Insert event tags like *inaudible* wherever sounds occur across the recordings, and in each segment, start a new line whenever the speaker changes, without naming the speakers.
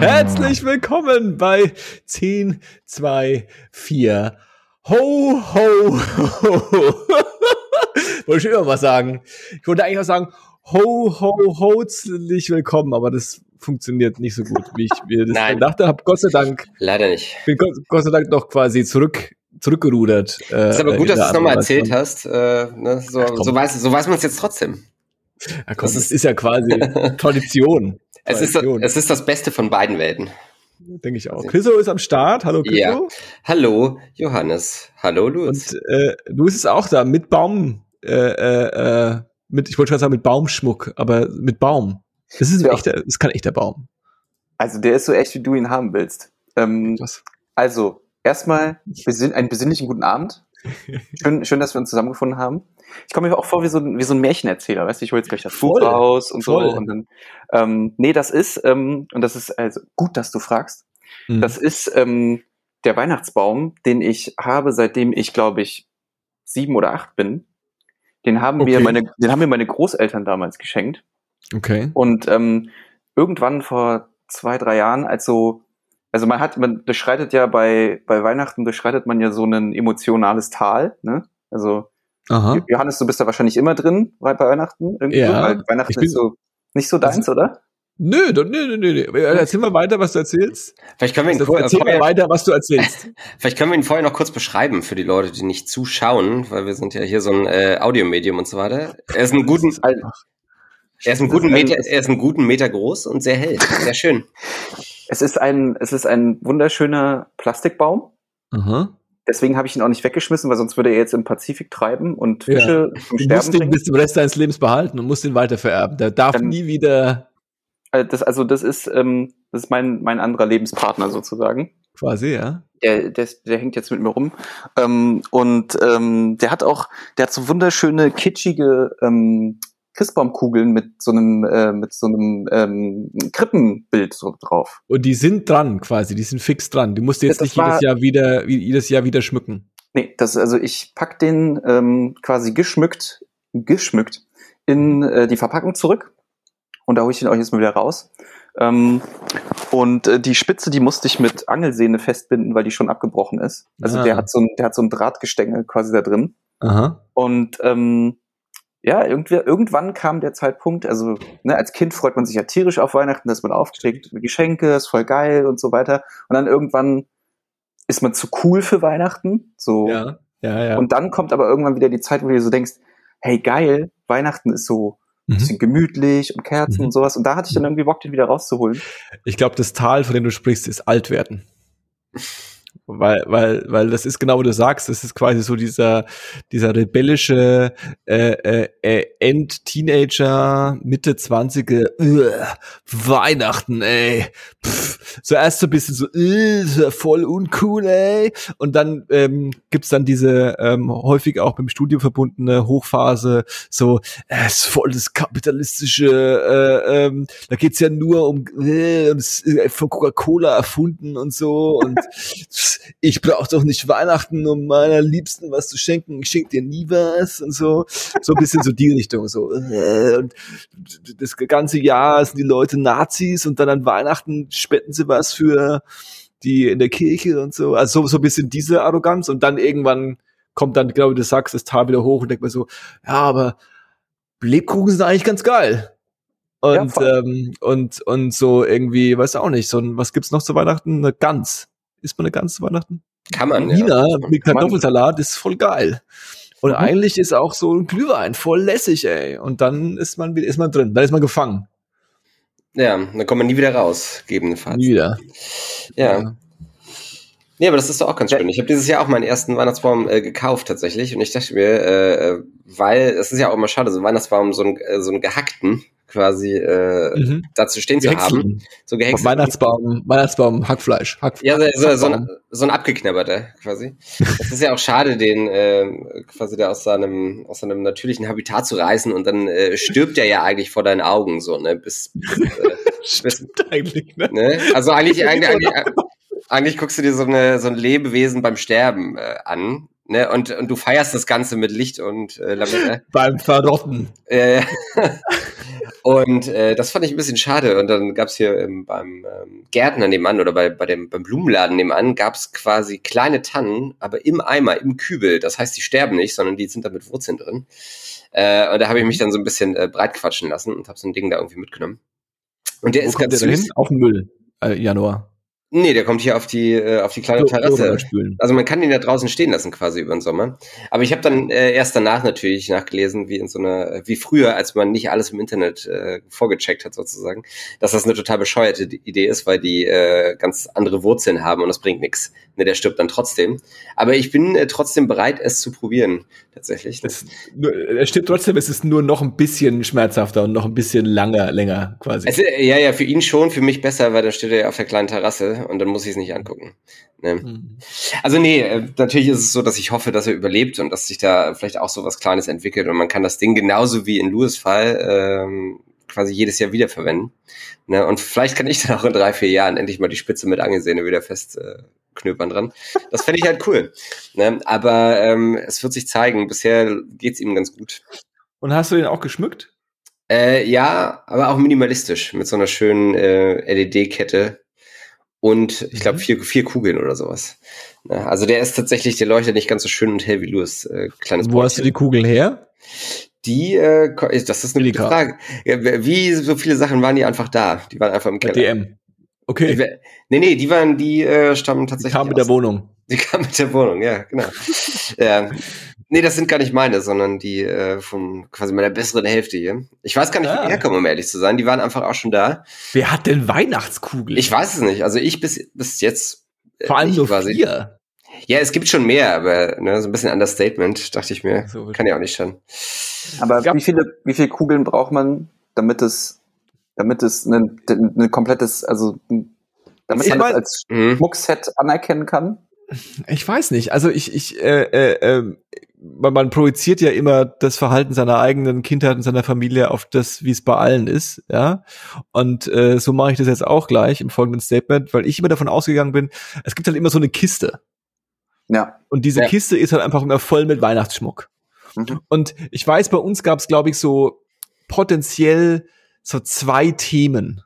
Herzlich willkommen bei 10, 2, 4. Ho, ho, ho. *laughs* Wollte ich immer was sagen. Ich wollte eigentlich auch sagen, ho, ho, herzlich willkommen, aber das funktioniert nicht so gut, wie ich mir das
Nein.
gedacht habe. Gott sei Dank.
Leider nicht.
Bin Gott, Gott sei Dank noch quasi zurück, zurückgerudert. Äh,
Ist aber gut, dass du es nochmal erzählt hast. Äh, ne? so,
Ach,
so weiß, so weiß man es jetzt trotzdem.
Ja, komm,
Das
das
ist-
ist ja quasi *laughs* Tradition.
Es ist, das, es ist das Beste von beiden Welten.
denke ich auch. Chriso ist am Start. Hallo Chriso.
Ja. Hallo, Johannes. Hallo, Louis.
Und äh, Luis ist auch da mit Baum, äh, äh, äh, mit, ich wollte gerade sagen mit Baumschmuck, aber mit Baum. Das ist ein
Ja.
echter, das ist kein echter Baum.
Also der ist so echt, wie du ihn haben willst. Ähm,
Was?
also, erstmal *laughs* besinn einen besinnlichen guten Abend. Schön, schön, dass wir uns zusammengefunden haben. Ich komme mir auch vor wie so, ein- wie so ein Märchenerzähler, weißt du, ich hole jetzt gleich das Buch raus und
voll.
so. Und dann, ähm, nee, das ist, ähm, und das ist also gut, dass du fragst,
Mhm.
das ist ähm, der Weihnachtsbaum, den ich habe, seitdem ich, glaube ich, sieben oder acht bin. Den haben mir
Okay.
meine, den haben mir meine Großeltern damals geschenkt.
okay.
Und ähm, irgendwann vor zwei, drei Jahren, als so, also man hat, man durchschreitet ja bei, bei Weihnachten, durchschreitet man ja so ein emotionales Tal, ne? Also,
Aha.
Johannes, du bist da wahrscheinlich immer drin bei, Weihnachten irgendwie,
Ja,
so, weil Weihnachten
ich bin-
ist so nicht so deins, oder?
Nö, nö, nö, nö, nö. Erzähl mal weiter, was du erzählst.
Vielleicht können, wir ihn
Also,
vor,
erzähl mal
vorher,
weiter, was du erzählst. *laughs*
vielleicht können wir ihn vorher noch kurz beschreiben für die Leute, die nicht zuschauen, weil wir sind ja hier so ein äh, Audiomedium und so weiter. Er ist einen guten,
Al-
er ist einen guten
ist ein-
Meter, er ist einen guten Meter groß und sehr hell. Sehr schön.
Es ist ein, es ist ein wunderschöner Plastikbaum.
Aha.
Deswegen habe ich ihn auch nicht weggeschmissen, weil sonst würde er jetzt im Pazifik treiben und
Ja.
Fische zum
Du
Sterben
musst den
bringen.
bis zum Rest deines Lebens behalten und musst ihn weitervererben. Der darf
Dann-
nie wieder
Äh, Das, also das ist, ähm, das ist mein, mein anderer Lebenspartner sozusagen.
quasi, ja.
Der, der, der hängt jetzt mit mir rum. Ähm, und ähm, der hat auch, der hat so wunderschöne, kitschige ähm, Christbaumkugeln mit so einem, äh, mit so einem ähm, Krippenbild so drauf.
Und die sind dran quasi, die sind fix dran. Du musst jetzt
Das
nicht jedes Jahr wieder, wie- jedes Jahr wieder schmücken.
Nee, das, also ich pack den ähm, quasi geschmückt, geschmückt in äh, die Verpackung zurück. Und da hole ich den auch jetzt mal wieder raus. Ähm, und äh, die Spitze, die musste ich mit Angelsehne festbinden, weil die schon abgebrochen ist. Also
Ah.
der hat so ein, der hat so ein Drahtgestänge quasi da drin.
Aha.
Und ähm, ja, irgendwie, irgendwann kam der Zeitpunkt, also ne, als Kind freut man sich ja tierisch auf Weihnachten, dass man aufsteckt, Geschenke, ist voll geil und so weiter. Und dann irgendwann ist man zu cool für Weihnachten. So.
Ja, ja, ja.
Und dann kommt aber irgendwann wieder die Zeit, wo du so denkst, hey geil, Weihnachten ist so ein
Mhm.
bisschen gemütlich und Kerzen
Mhm.
und sowas. Und da hatte ich dann irgendwie Bock, den wieder rauszuholen.
Ich glaube, das Tal, von dem du sprichst, ist alt werden. *laughs* Weil, weil, weil das ist genau, wie du sagst, das ist quasi so dieser, dieser rebellische äh, äh, äh, End-Teenager, Mitte 20 Weihnachten, ey. Pff, zuerst so ein bisschen so, äh, voll uncool, ey. Und dann ähm, gibt's dann diese ähm, häufig auch mit dem Studium verbundene Hochphase, so, äh, ist voll das kapitalistische, äh, ähm, da geht's ja nur um, äh, ist von Coca-Cola erfunden und so und *laughs* ich brauche doch nicht Weihnachten, um meiner Liebsten was zu schenken, ich schenke dir nie was und so, so ein bisschen so die Richtung, so, äh, und das ganze Jahr sind die Leute Nazis und dann an Weihnachten spenden sie was für die in der Kirche und so, also so, so ein bisschen diese Arroganz und dann irgendwann kommt dann, glaube ich, du sagst, das Tal wieder hoch und denkt man so, ja, aber Lebkuchen sind eigentlich ganz geil.
Ja,
Und,
voll.
ähm, und, und so irgendwie, weiß auch nicht, so ein, was gibt's noch zu Weihnachten? Eine Gans. Isst man eine Gans zu Weihnachten?
Kann man,
China
ja.
mit. Kartoffelsalat ist voll geil. Und
Mhm.
eigentlich ist auch so ein Glühwein voll lässig, ey. Und dann ist man, ist man drin, dann ist man gefangen.
Ja, dann kommt man nie wieder raus, gegebenenfalls.
Nie wieder.
Ja. Nee, aber das ist doch auch ganz
Ja.
schön. Ich habe dieses Jahr auch meinen ersten Weihnachtsbaum äh, gekauft tatsächlich und ich dachte mir, äh, äh, weil es ist ja auch immer schade, so ein Weihnachtsbaum so einen, äh, so einen gehackten quasi äh,
Mhm.
dazu stehen zu haben. So gehäckselt.
Weihnachtsbaum, Weihnachtsbaum, Hackfleisch. Hack,
Ja, so, so, ein, so ein abgeknabberter quasi. Es ist ja auch schade, den äh, quasi da aus seinem aus seinem natürlichen Habitat zu reißen und dann äh, stirbt er ja eigentlich vor deinen Augen so, ne? Bis, *laughs* bis äh,
Stimmt eigentlich, ne?
Ne? Also eigentlich, *laughs* eigentlich, eigentlich, eigentlich guckst du dir so, eine, so ein Lebewesen beim Sterben äh, an. Ne? Und, und du feierst das Ganze mit Licht und äh, Lametta.
Beim Verrotten.
Äh, *laughs* Und äh, das fand ich ein bisschen schade. Und dann gab's hier ähm, beim ähm, Gärtner nebenan oder bei, bei dem, beim Blumenladen nebenan gab's quasi kleine Tannen, aber im Eimer, im Kübel. Das heißt, die sterben nicht, sondern die sind da mit Wurzeln drin. Äh, und da habe ich mich dann so ein bisschen äh, breit quatschen lassen und habe so ein Ding da irgendwie mitgenommen. Und der
Wo
ist ganz
der
süß.
hin? Auf den Müll. Äh, Januar.
Nee, der kommt hier auf die, äh, auf die kleine Terrasse. Also man kann den da draußen stehen lassen quasi über den Sommer. Aber ich habe dann äh, erst danach natürlich nachgelesen, wie in so einer, wie früher, als man nicht alles im Internet äh, vorgecheckt hat sozusagen, dass das eine total bescheuerte Idee ist, weil die äh, ganz andere Wurzeln haben und das bringt nichts. Ne, der stirbt dann trotzdem. Aber ich bin äh, trotzdem bereit, es zu probieren, tatsächlich.
Das, er stimmt trotzdem, es ist nur noch ein bisschen schmerzhafter und noch ein bisschen langer, länger quasi.
Es, äh, ja, ja, für ihn schon, für mich besser, weil dann steht er ja auf der kleinen Terrasse und dann muss ich es nicht angucken. Ne?
Mhm.
Also nee, äh, natürlich ist es so, dass ich hoffe, dass er überlebt und dass sich da vielleicht auch so was Kleines entwickelt und man kann das Ding genauso wie in Louis Fall ähm, quasi jedes Jahr wiederverwenden. Ne? Und vielleicht kann ich dann auch in drei, vier Jahren endlich mal die Spitze mit Angelsehne wieder fest äh, knöpern dran. Das fände ich halt cool. Ne? Aber ähm, es wird sich zeigen. Bisher geht's ihm ganz gut.
Und hast du den auch geschmückt?
Äh, ja, aber auch minimalistisch mit so einer schönen äh, LED-Kette und ich glaube
Mhm.
vier, vier Kugeln oder sowas. Ne? Also der ist tatsächlich, der leuchtet nicht ganz so schön und hell wie Louis. Äh, kleines
Wo hast du die Kugeln her?
Die, äh, das ist eine gute
Billiger.
Frage. Ja, wie so viele Sachen waren die einfach da? Die waren einfach im Keller.
DM. Okay.
Die- Nee, nee, die waren, die äh, stammen
Die
tatsächlich
kam mit der Wohnung. *laughs*
Die kam mit der Wohnung, ja, genau. *laughs* ja. Nee, das sind gar nicht meine, sondern die äh, von quasi meiner besseren Hälfte hier. Ich weiß gar nicht, wo
Ah.
die herkommen, um ehrlich zu sein. Die waren einfach auch schon da.
Wer hat denn Weihnachtskugeln?
Ich weiß es nicht. Also ich bis, bis jetzt. äh,
Vor allem nur
quasi.
vier.
Ja, es gibt schon mehr, aber ne, so ein bisschen Understatement, dachte ich mir.
So,
Kann ja auch nicht schaden.
Aber wie viele, wie viele Kugeln braucht man, damit es, damit es ein, ein komplettes, also damit
Ich
man es als
Mhm.
Schmuckset anerkennen kann?
Ich weiß nicht. Also ich, ich, äh, äh, ähm, man, man projiziert ja immer das Verhalten seiner eigenen Kindheit und seiner Familie auf das, wie es bei allen ist, ja. Und äh, so mache ich das jetzt auch gleich im folgenden Statement, weil ich immer davon ausgegangen bin, es gibt halt immer so eine Kiste.
Ja.
Und diese
Ja.
Kiste ist halt einfach immer voll mit Weihnachtsschmuck.
Mhm.
Und ich weiß, bei uns gab es, glaube ich, so potenziell so zwei Themen.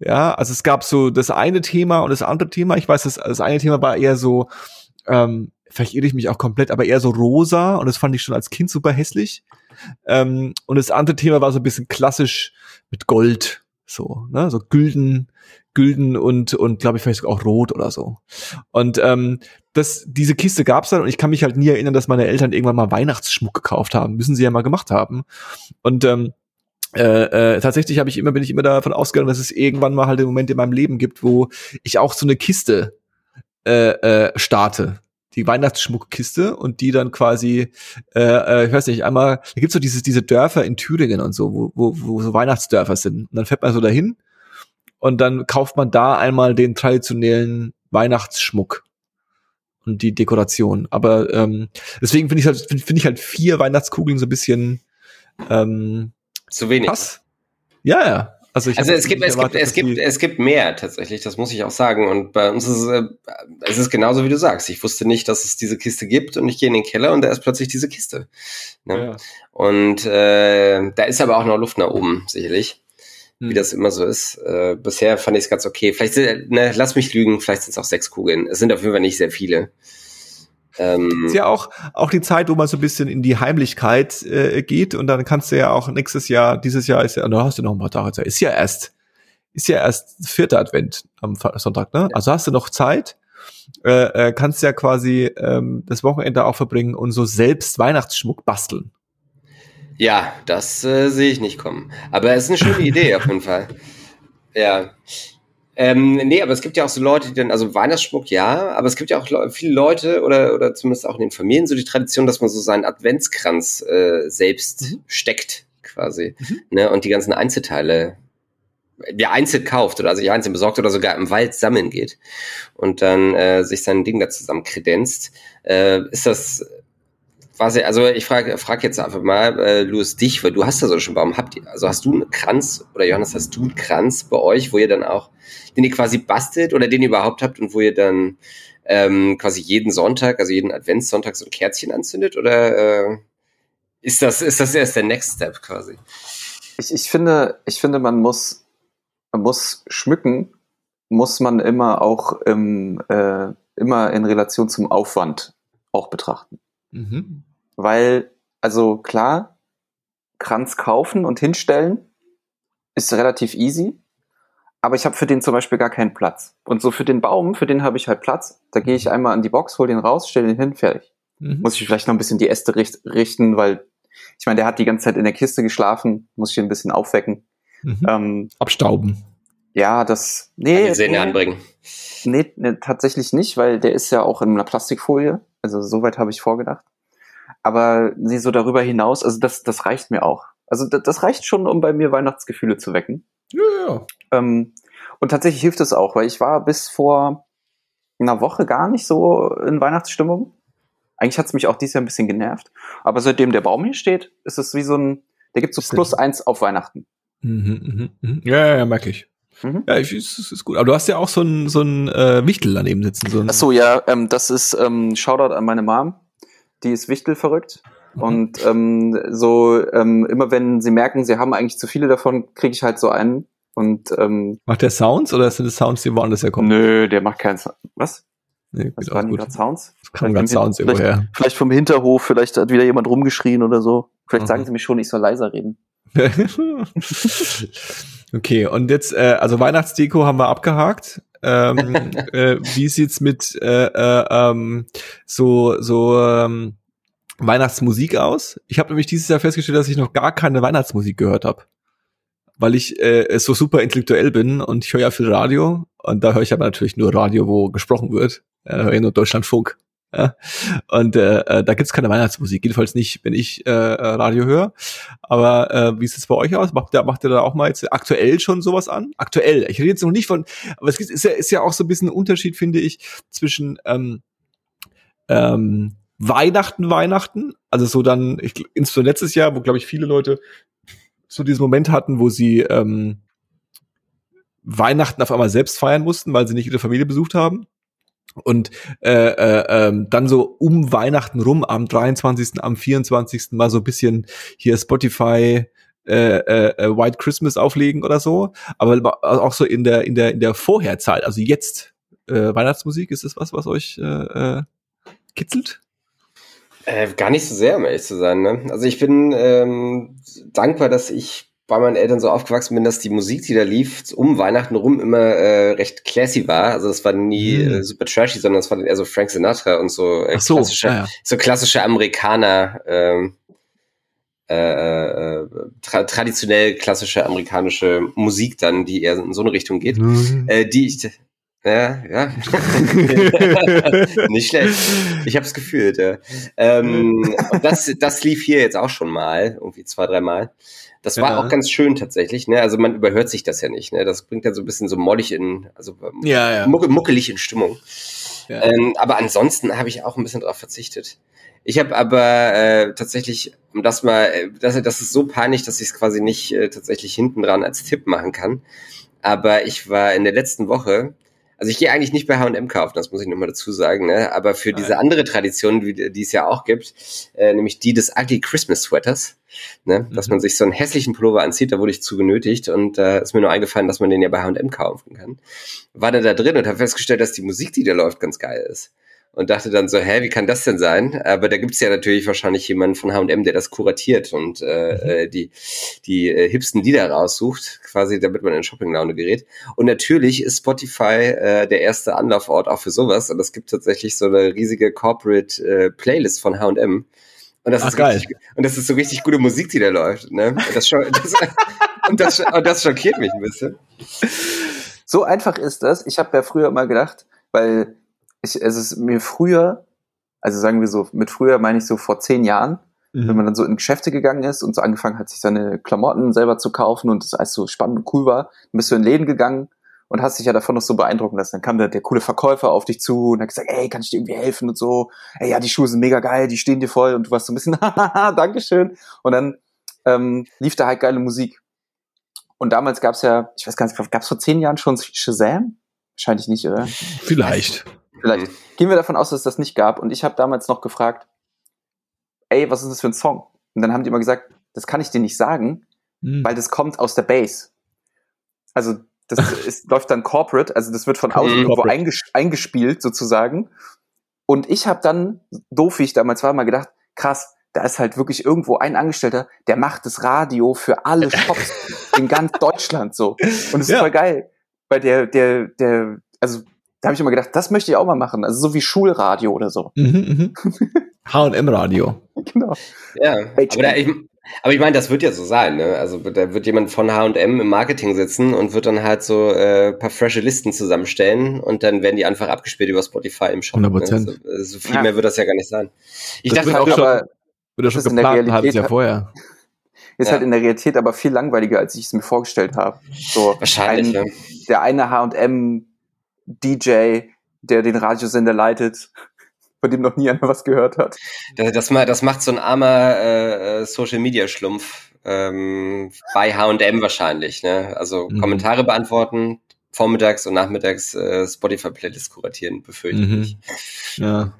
Ja, also es gab so das eine Thema und das andere Thema. Ich weiß, das, das eine Thema war eher so, ähm, vielleicht irre ich mich auch komplett, aber eher so rosa und das fand ich schon als Kind super hässlich. Ähm, und das andere Thema war so ein bisschen klassisch mit Gold, so, ne, so Gülden, Gülden und und glaube ich vielleicht auch Rot oder so. Und ähm, das, diese Kiste gab's dann und ich kann mich halt nie erinnern, dass meine Eltern irgendwann mal Weihnachtsschmuck gekauft haben. Müssen sie ja mal gemacht haben. Und ähm, äh, äh, tatsächlich habe ich immer bin ich immer davon ausgegangen, dass es irgendwann mal halt den Moment in meinem Leben gibt, wo ich auch so eine Kiste äh, äh, starte, die Weihnachtsschmuckkiste und die dann quasi, äh, äh, ich weiß nicht, einmal, da gibt's so diese diese Dörfer in Thüringen und so, wo, wo, wo so Weihnachtsdörfer sind. Und dann fährt man so dahin und dann kauft man da einmal den traditionellen Weihnachtsschmuck und die Dekoration. Aber ähm, deswegen finde ich halt, finde find ich halt vier Weihnachtskugeln so ein bisschen ähm,
Zu wenig.
Pass? Ja, ja. Also, ich
Also es gibt, es gibt, es gibt, es gibt mehr tatsächlich, das muss ich auch sagen. Und bei uns ist es, äh, es ist genauso wie du sagst. Ich wusste nicht, dass es diese Kiste gibt und ich gehe in den Keller und da ist plötzlich diese Kiste. Ne?
ja.
Und äh, da ist aber auch noch Luft nach oben, sicherlich,
Hm.
wie das immer so ist. Äh, bisher fand ich es ganz okay. Vielleicht, sind, ne, lass mich lügen, vielleicht sind es auch sechs Kugeln. Es sind auf jeden Fall nicht sehr viele. Ähm,
ist ja auch, auch die Zeit, wo man so ein bisschen in die Heimlichkeit äh, geht und dann kannst du ja auch nächstes Jahr, dieses Jahr ist ja, da hast du noch ein paar Tage Zeit, ist ja erst, ist ja erst vierter Advent am Sonntag, ne? Also hast du noch Zeit, äh, äh, kannst ja quasi ähm, das Wochenende auch verbringen und so selbst Weihnachtsschmuck basteln.
Ja, das äh, sehe ich nicht kommen. Aber es ist eine schöne Idee auf jeden Fall. *laughs* Ja. Ähm, nee, aber es gibt ja auch so Leute, die dann, also Weihnachtsschmuck, ja, aber es gibt ja auch Le viele Leute oder, oder zumindest auch in den Familien so die Tradition, dass man so seinen Adventskranz äh, selbst
Mhm.
steckt, quasi.
Mhm.
Ne, und die ganzen Einzelteile ja einzeln kauft oder sich einzeln besorgt oder sogar im Wald sammeln geht und dann äh, sich sein Ding da zusammen kredenzt. Äh, ist das quasi, also ich frage frag jetzt einfach mal, äh, Louis, dich, weil du hast ja so schon Baum, habt ihr, also hast du einen Kranz oder Johannes, hast du einen Kranz bei euch, wo ihr dann auch, den ihr quasi bastelt oder den ihr überhaupt habt und wo ihr dann ähm, quasi jeden Sonntag, also jeden Adventssonntag so ein Kerzchen anzündet oder äh, ist das, ist das erst der Next Step quasi?
Ich, ich finde, ich finde, man muss, man muss schmücken, muss man immer auch im, äh, immer in Relation zum Aufwand auch betrachten.
Mhm.
Weil, also klar, Kranz kaufen und hinstellen ist relativ easy, aber ich habe für den zum Beispiel gar keinen Platz. Und so für den Baum, für den habe ich halt Platz. Da gehe ich einmal an die Box, hol den raus, stelle den hin, fertig.
Mhm.
Muss ich vielleicht noch ein bisschen die Äste richt richten, weil ich meine, der hat die ganze Zeit in der Kiste geschlafen, muss ich ihn ein bisschen aufwecken.
Mhm.
Ähm,
Abstauben.
ja, das. Nee,
Die Sehne
nee,
anbringen.
nee, nee, tatsächlich nicht, weil der ist ja auch in einer Plastikfolie. Also soweit habe ich vorgedacht. Aber nee, so darüber hinaus, also das, das reicht mir auch. Also das, das reicht schon, um bei mir Weihnachtsgefühle zu wecken.
Ja, ja.
Ähm, und tatsächlich hilft es auch, weil ich war bis vor einer Woche gar nicht so in Weihnachtsstimmung. Eigentlich hat es mich auch dieses Jahr ein bisschen genervt. Aber seitdem der Baum hier steht, ist es wie so ein, der gibt so plus eins auf Weihnachten.
Mhm, mhm, mhm. Ja, ja, ja, merke ich.
Mhm.
Ja, ich, es ist, ist gut. Aber du hast ja auch so ein, so ein äh, Wichtel daneben sitzen. So ein,
Ach so, ja, ähm, das ist ähm, Shoutout an meine Mom. Die ist Wichtel verrückt.
Mhm.
Und ähm, so ähm, immer wenn sie merken, sie haben eigentlich zu viele davon, kriege ich halt so einen. Und ähm,
Macht der Sounds oder sind das Sounds, die woanders herkommen?
nö, der macht keinen Sound. Was?
Nee,
Was waren
auch
die
gut.
gerade Sounds?
Das
Vielleicht
gerade
vom
Sounds irgendwo her.
Vielleicht vom Hinterhof, vielleicht hat wieder jemand rumgeschrien oder so. Vielleicht
Mhm.
sagen sie mir schon, ich soll leiser reden. *laughs*
okay, und jetzt, äh, also Weihnachtsdeko haben wir abgehakt. Ähm, *laughs* äh, wie sieht's mit äh, äh, ähm, so so ähm, Weihnachtsmusik aus? Ich habe nämlich dieses Jahr festgestellt, dass ich noch gar keine Weihnachtsmusik gehört habe, weil ich äh, so super intellektuell bin und ich höre ja viel Radio und da höre ich aber natürlich nur Radio, wo gesprochen wird. Äh, höre ich nur Deutschlandfunk. Und äh, äh, da gibt's keine Weihnachtsmusik, jedenfalls nicht, wenn ich äh, äh, Radio höre. Aber äh, wie sieht es bei euch aus? Macht macht ihr da auch mal jetzt aktuell schon sowas an? Aktuell. Ich rede jetzt noch nicht von, aber es ist ja, ist ja auch so ein bisschen ein Unterschied, finde ich, zwischen ähm, ähm, Weihnachten, Weihnachten. Also so dann, ich, insbesondere letztes Jahr, wo, glaube ich, viele Leute so diesen Moment hatten, wo sie ähm, Weihnachten auf einmal selbst feiern mussten, weil sie nicht ihre Familie besucht haben. Und äh, äh, ähm, dann so um Weihnachten rum, am 23., am 24. mal so ein bisschen hier Spotify äh, äh, äh, White Christmas auflegen oder so. Aber auch so in der, in der, in der Vorherzeit, also jetzt äh, Weihnachtsmusik, ist das was, was euch äh, äh, kitzelt?
Äh, gar nicht so sehr, um ehrlich zu sein. Ne? Also ich bin ähm, dankbar, dass ich bei meinen Eltern so aufgewachsen bin, dass die Musik, die da lief, um Weihnachten rum immer äh, recht classy war. Also das war nie
Hm.
äh, super trashy, sondern es war eher so Frank Sinatra und so, äh,
so,
klassische,
ja, ja.
so klassische Amerikaner, ähm, äh, äh, tra traditionell klassische amerikanische Musik dann, die eher in so eine Richtung geht. Äh, die ich, ja, ja. *laughs* Nicht schlecht. Ich habe es gefühlt. Ja. Ähm, und das, das lief hier jetzt auch schon mal, irgendwie zwei, drei Mal. Das war
Ja.
auch ganz schön tatsächlich. Ne? Also man überhört sich das ja nicht. Ne? Das bringt dann so ein bisschen so mollig in, also ähm,
ja, ja.
mucke, muckelig in Stimmung.
ja.
Ähm, aber ansonsten habe ich auch ein bisschen darauf verzichtet. Ich habe aber äh, tatsächlich, um das mal, äh, das, das ist so peinlich, dass ich es quasi nicht äh, tatsächlich hinten dran als Tipp machen kann. Aber ich war in der letzten Woche, also ich gehe eigentlich nicht bei H&M kaufen, das muss ich nochmal dazu sagen, ne? aber für diese andere Tradition, die, die es ja auch gibt, äh, nämlich die des Ugly Christmas Sweaters, ne? dass
Mhm.
man sich so einen hässlichen Pullover anzieht, da wurde ich zu genötigt und da ist mir nur eingefallen, dass man den ja bei H&M kaufen kann. War dann da drin und habe festgestellt, dass die Musik, die da läuft, ganz geil ist. Und dachte dann so, hä, wie kann das denn sein? Aber da gibt's ja natürlich wahrscheinlich jemanden von H&M, der das kuratiert und äh, äh, die, die äh, hipsten Lieder raussucht, quasi damit man in Shopping-Laune gerät. Und natürlich ist Spotify äh, der erste Anlaufort auch für sowas. Und es gibt tatsächlich so eine riesige Corporate äh, Playlist von H&M. Und das,
Ach,
ist
geil.
richtig, und das ist so richtig gute Musik, die da läuft. Ne? Und, das, *laughs* das, und, das, und das schockiert mich ein bisschen.
So einfach ist das. Ich habe ja früher immer gedacht, weil ich, es ist mir früher, also sagen wir so, mit früher meine ich so vor zehn Jahren, wenn
Mhm.
man dann so in Geschäfte gegangen ist und so angefangen hat, sich seine Klamotten selber zu kaufen und das alles so spannend und cool war, dann bist du in Läden gegangen und hast dich ja davon noch so beeindrucken lassen. Dann kam der, der coole Verkäufer auf dich zu und hat gesagt, ey, kann ich dir irgendwie helfen und so. Ey, ja, die Schuhe sind mega geil, die stehen dir voll und du warst so ein bisschen, *laughs* hahaha, Dankeschön. Und dann ähm, lief da halt geile Musik. Und damals gab's ja, ich weiß gar nicht, gab's vor zehn Jahren schon Shazam? Wahrscheinlich nicht, oder?
Vielleicht.
Vielleicht. Gehen wir davon aus, dass es das nicht gab. Und ich habe damals noch gefragt, ey, was ist das für ein Song? Und dann haben die immer gesagt, das kann ich dir nicht sagen, mhm. weil das kommt aus der Base. Also das *laughs* ist, läuft dann corporate, also das wird von außen mhm, irgendwo einges eingespielt sozusagen. Und ich habe dann, doof wie ich damals war, mal gedacht, krass, da ist halt wirklich irgendwo ein Angestellter, der macht das Radio für alle *laughs* Shops in ganz Deutschland so. Und es ist ja. voll geil, weil der, der, der, also da habe ich immer gedacht, das möchte ich auch mal machen, also so wie Schulradio oder so.
Mhm, H&M Radio. *laughs*
genau. Ja, aber, da, ich, aber ich meine, das wird ja so sein, ne? Also da wird jemand von H&M im Marketing sitzen und wird dann halt so äh, paar frische Listen zusammenstellen und dann werden die einfach abgespielt über Spotify im Shop.
100 Prozent.
Ne? So, so, viel ja. mehr wird das ja gar nicht sein.
Ich das dachte auch schon, aber, wird ja schon geplant ein halbes Jahr vorher.
Ist ja. halt in der Realität aber viel langweiliger, als ich es mir vorgestellt habe. So
Wahrscheinlich, ein, ja.
Der eine H&M DJ, der den Radiosender leitet, von dem noch nie einer was gehört hat.
Das, das, das macht so ein armer äh, Social-Media-Schlumpf ähm, bei H&M wahrscheinlich. Ne? Also mhm. Kommentare beantworten, vormittags und nachmittags äh, Spotify-Playlist kuratieren, befürchte mhm. ich. Ja.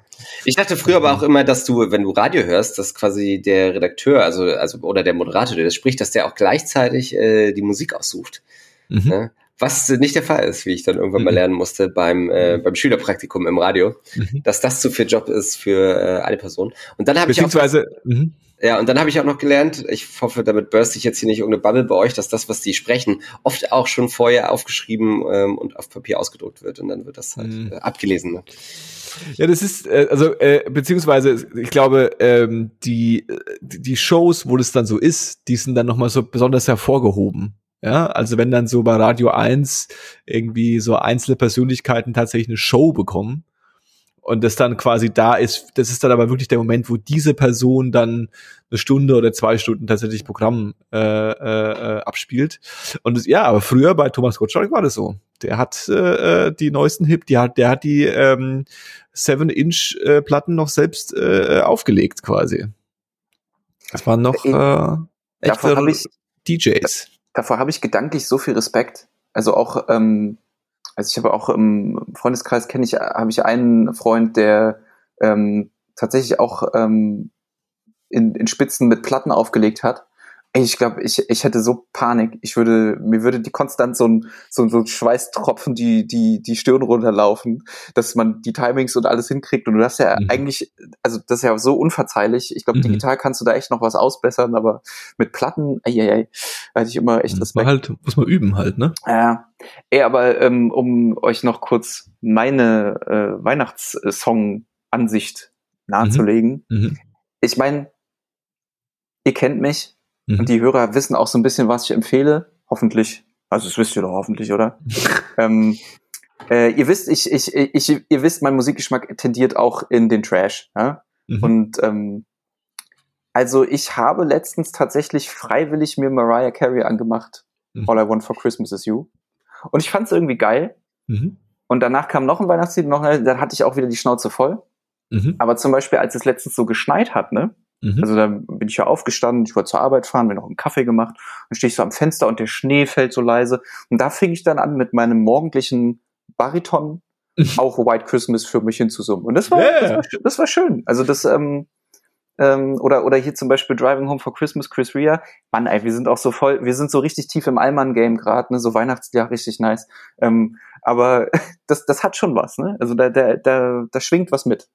Ich dachte früher aber auch immer, dass du, wenn du Radio hörst, dass quasi der Redakteur, also, also oder der Moderator, der das spricht, dass der auch gleichzeitig äh, die Musik aussucht. Mhm. Ne? Was nicht der Fall ist, wie ich dann irgendwann mal mhm. lernen musste beim, äh, beim Schülerpraktikum im Radio, mhm. dass das zu viel Job ist für äh, eine Person. Und dann habe ich auch, mhm. ja, und dann habe ich auch noch gelernt, ich hoffe, damit burst ich jetzt hier nicht irgendeine Bubble bei euch, dass das, was die sprechen, oft auch schon vorher aufgeschrieben ähm, und auf Papier ausgedruckt wird und dann wird das halt mhm. äh, abgelesen. Ne?
Ja, das ist, äh, also, äh, beziehungsweise, ich glaube, ähm, die, die Shows, wo das dann so ist, die sind dann nochmal so besonders hervorgehoben. Ja, also wenn dann so bei Radio 1 irgendwie so einzelne Persönlichkeiten tatsächlich eine Show bekommen und das dann quasi da ist, das ist dann aber wirklich der Moment, wo diese Person dann eine Stunde oder zwei Stunden tatsächlich Programm äh, äh, äh abspielt. Und das, ja, aber früher bei Thomas Gottschalk war das so. Der hat äh, äh die neuesten Hip, die hat, der hat die ähm, 7-Inch-Platten noch selbst äh, aufgelegt quasi. Das waren noch äh, echte DJs
davor habe ich gedanklich so viel Respekt. Also auch, ähm, also ich habe auch im Freundeskreis kenne ich, habe ich einen Freund, der ähm, tatsächlich auch ähm, in, in Spitzen mit Platten aufgelegt hat ich glaube, ich, ich hätte so Panik. Ich würde, mir würde die konstant so ein, so, so ein Schweißtropfen die, die, die Stirn runterlaufen, dass man die Timings und alles hinkriegt. Und du hast ja mhm. eigentlich, also das ist ja so unverzeihlich. Ich glaube, mhm. digital kannst du da echt noch was ausbessern, aber mit Platten, ei, hatte ich immer echt
das. Halt, muss man üben halt, ne?
Ja. Ey, aber ähm, um euch noch kurz meine äh, Weihnachtssong-Ansicht nahezulegen. Mhm. mhm. Ich meine, ihr kennt mich, Mhm. Und die Hörer wissen auch so ein bisschen, was ich empfehle. Hoffentlich. Also das wisst ihr doch hoffentlich, oder? *laughs* ähm, äh, ihr wisst, ich, ich, ich, ihr wisst, mein Musikgeschmack tendiert auch in den Trash. Ja? Mhm. Und ähm, also ich habe letztens tatsächlich freiwillig mir Mariah Carey angemacht. Mhm. All I Want for Christmas is You. Und ich fand es irgendwie geil. Mhm. Und danach kam noch ein Weihnachtslied, noch, dann hatte ich auch wieder die Schnauze voll. Mhm. Aber zum Beispiel, als es letztens so geschneit hat, ne, Mhm. Also da bin ich ja aufgestanden, ich wollte zur Arbeit fahren, mir noch einen Kaffee gemacht, dann stehe ich so am Fenster und der Schnee fällt so leise. Und da fing ich dann an mit meinem morgendlichen Bariton auch White Christmas für mich hinzusummen. Und das war, yeah. das, war das war schön. Also das, ähm, ähm, oder, oder hier zum Beispiel Driving Home for Christmas, Chris Rea. Mann, ey, wir sind auch so voll, wir sind so richtig tief im Allmann-Game gerade, ne? So Weihnachtsjahr richtig nice. Ähm, aber *laughs* das, das hat schon was, ne? Also da, da, da, da schwingt was mit.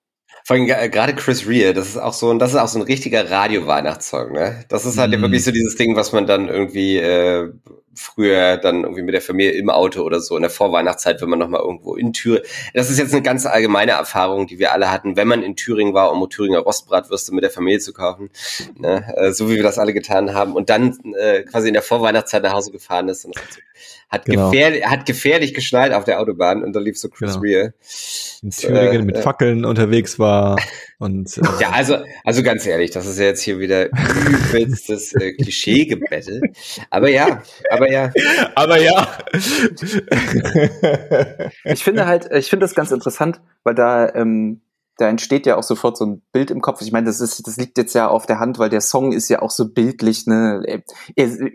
Vor allem äh, gerade Chris Rea, das ist auch so, und das ist auch so ein richtiger Radio-Weihnachtssong, ne? Das ist halt mm. wirklich so dieses Ding, was man dann irgendwie äh, früher dann irgendwie mit der Familie im Auto oder so in der Vorweihnachtszeit, wenn man nochmal irgendwo in Thüringen. Das ist jetzt eine ganz allgemeine Erfahrung, die wir alle hatten, wenn man in Thüringen war, um Thüringer Rostbratwürste mit der Familie zu kaufen, ne? Äh, so wie wir das alle getan haben und dann äh, quasi in der Vorweihnachtszeit nach Hause gefahren ist und hat, genau. gefährlich, hat gefährlich geschneit auf der Autobahn und da lief so Chris genau. Real.
In Thüringen äh, mit Fackeln äh, unterwegs war und
äh, ja, also also ganz ehrlich, das ist ja jetzt hier wieder übelstes äh, *laughs* Klischeegebettel. Aber ja, aber ja,
aber ja.
ich finde halt, ich finde das ganz interessant, weil da ähm, da entsteht ja auch sofort so ein Bild im Kopf. Ich meine, das ist, das liegt jetzt ja auf der Hand, weil der Song ist ja auch so bildlich, ne? Er,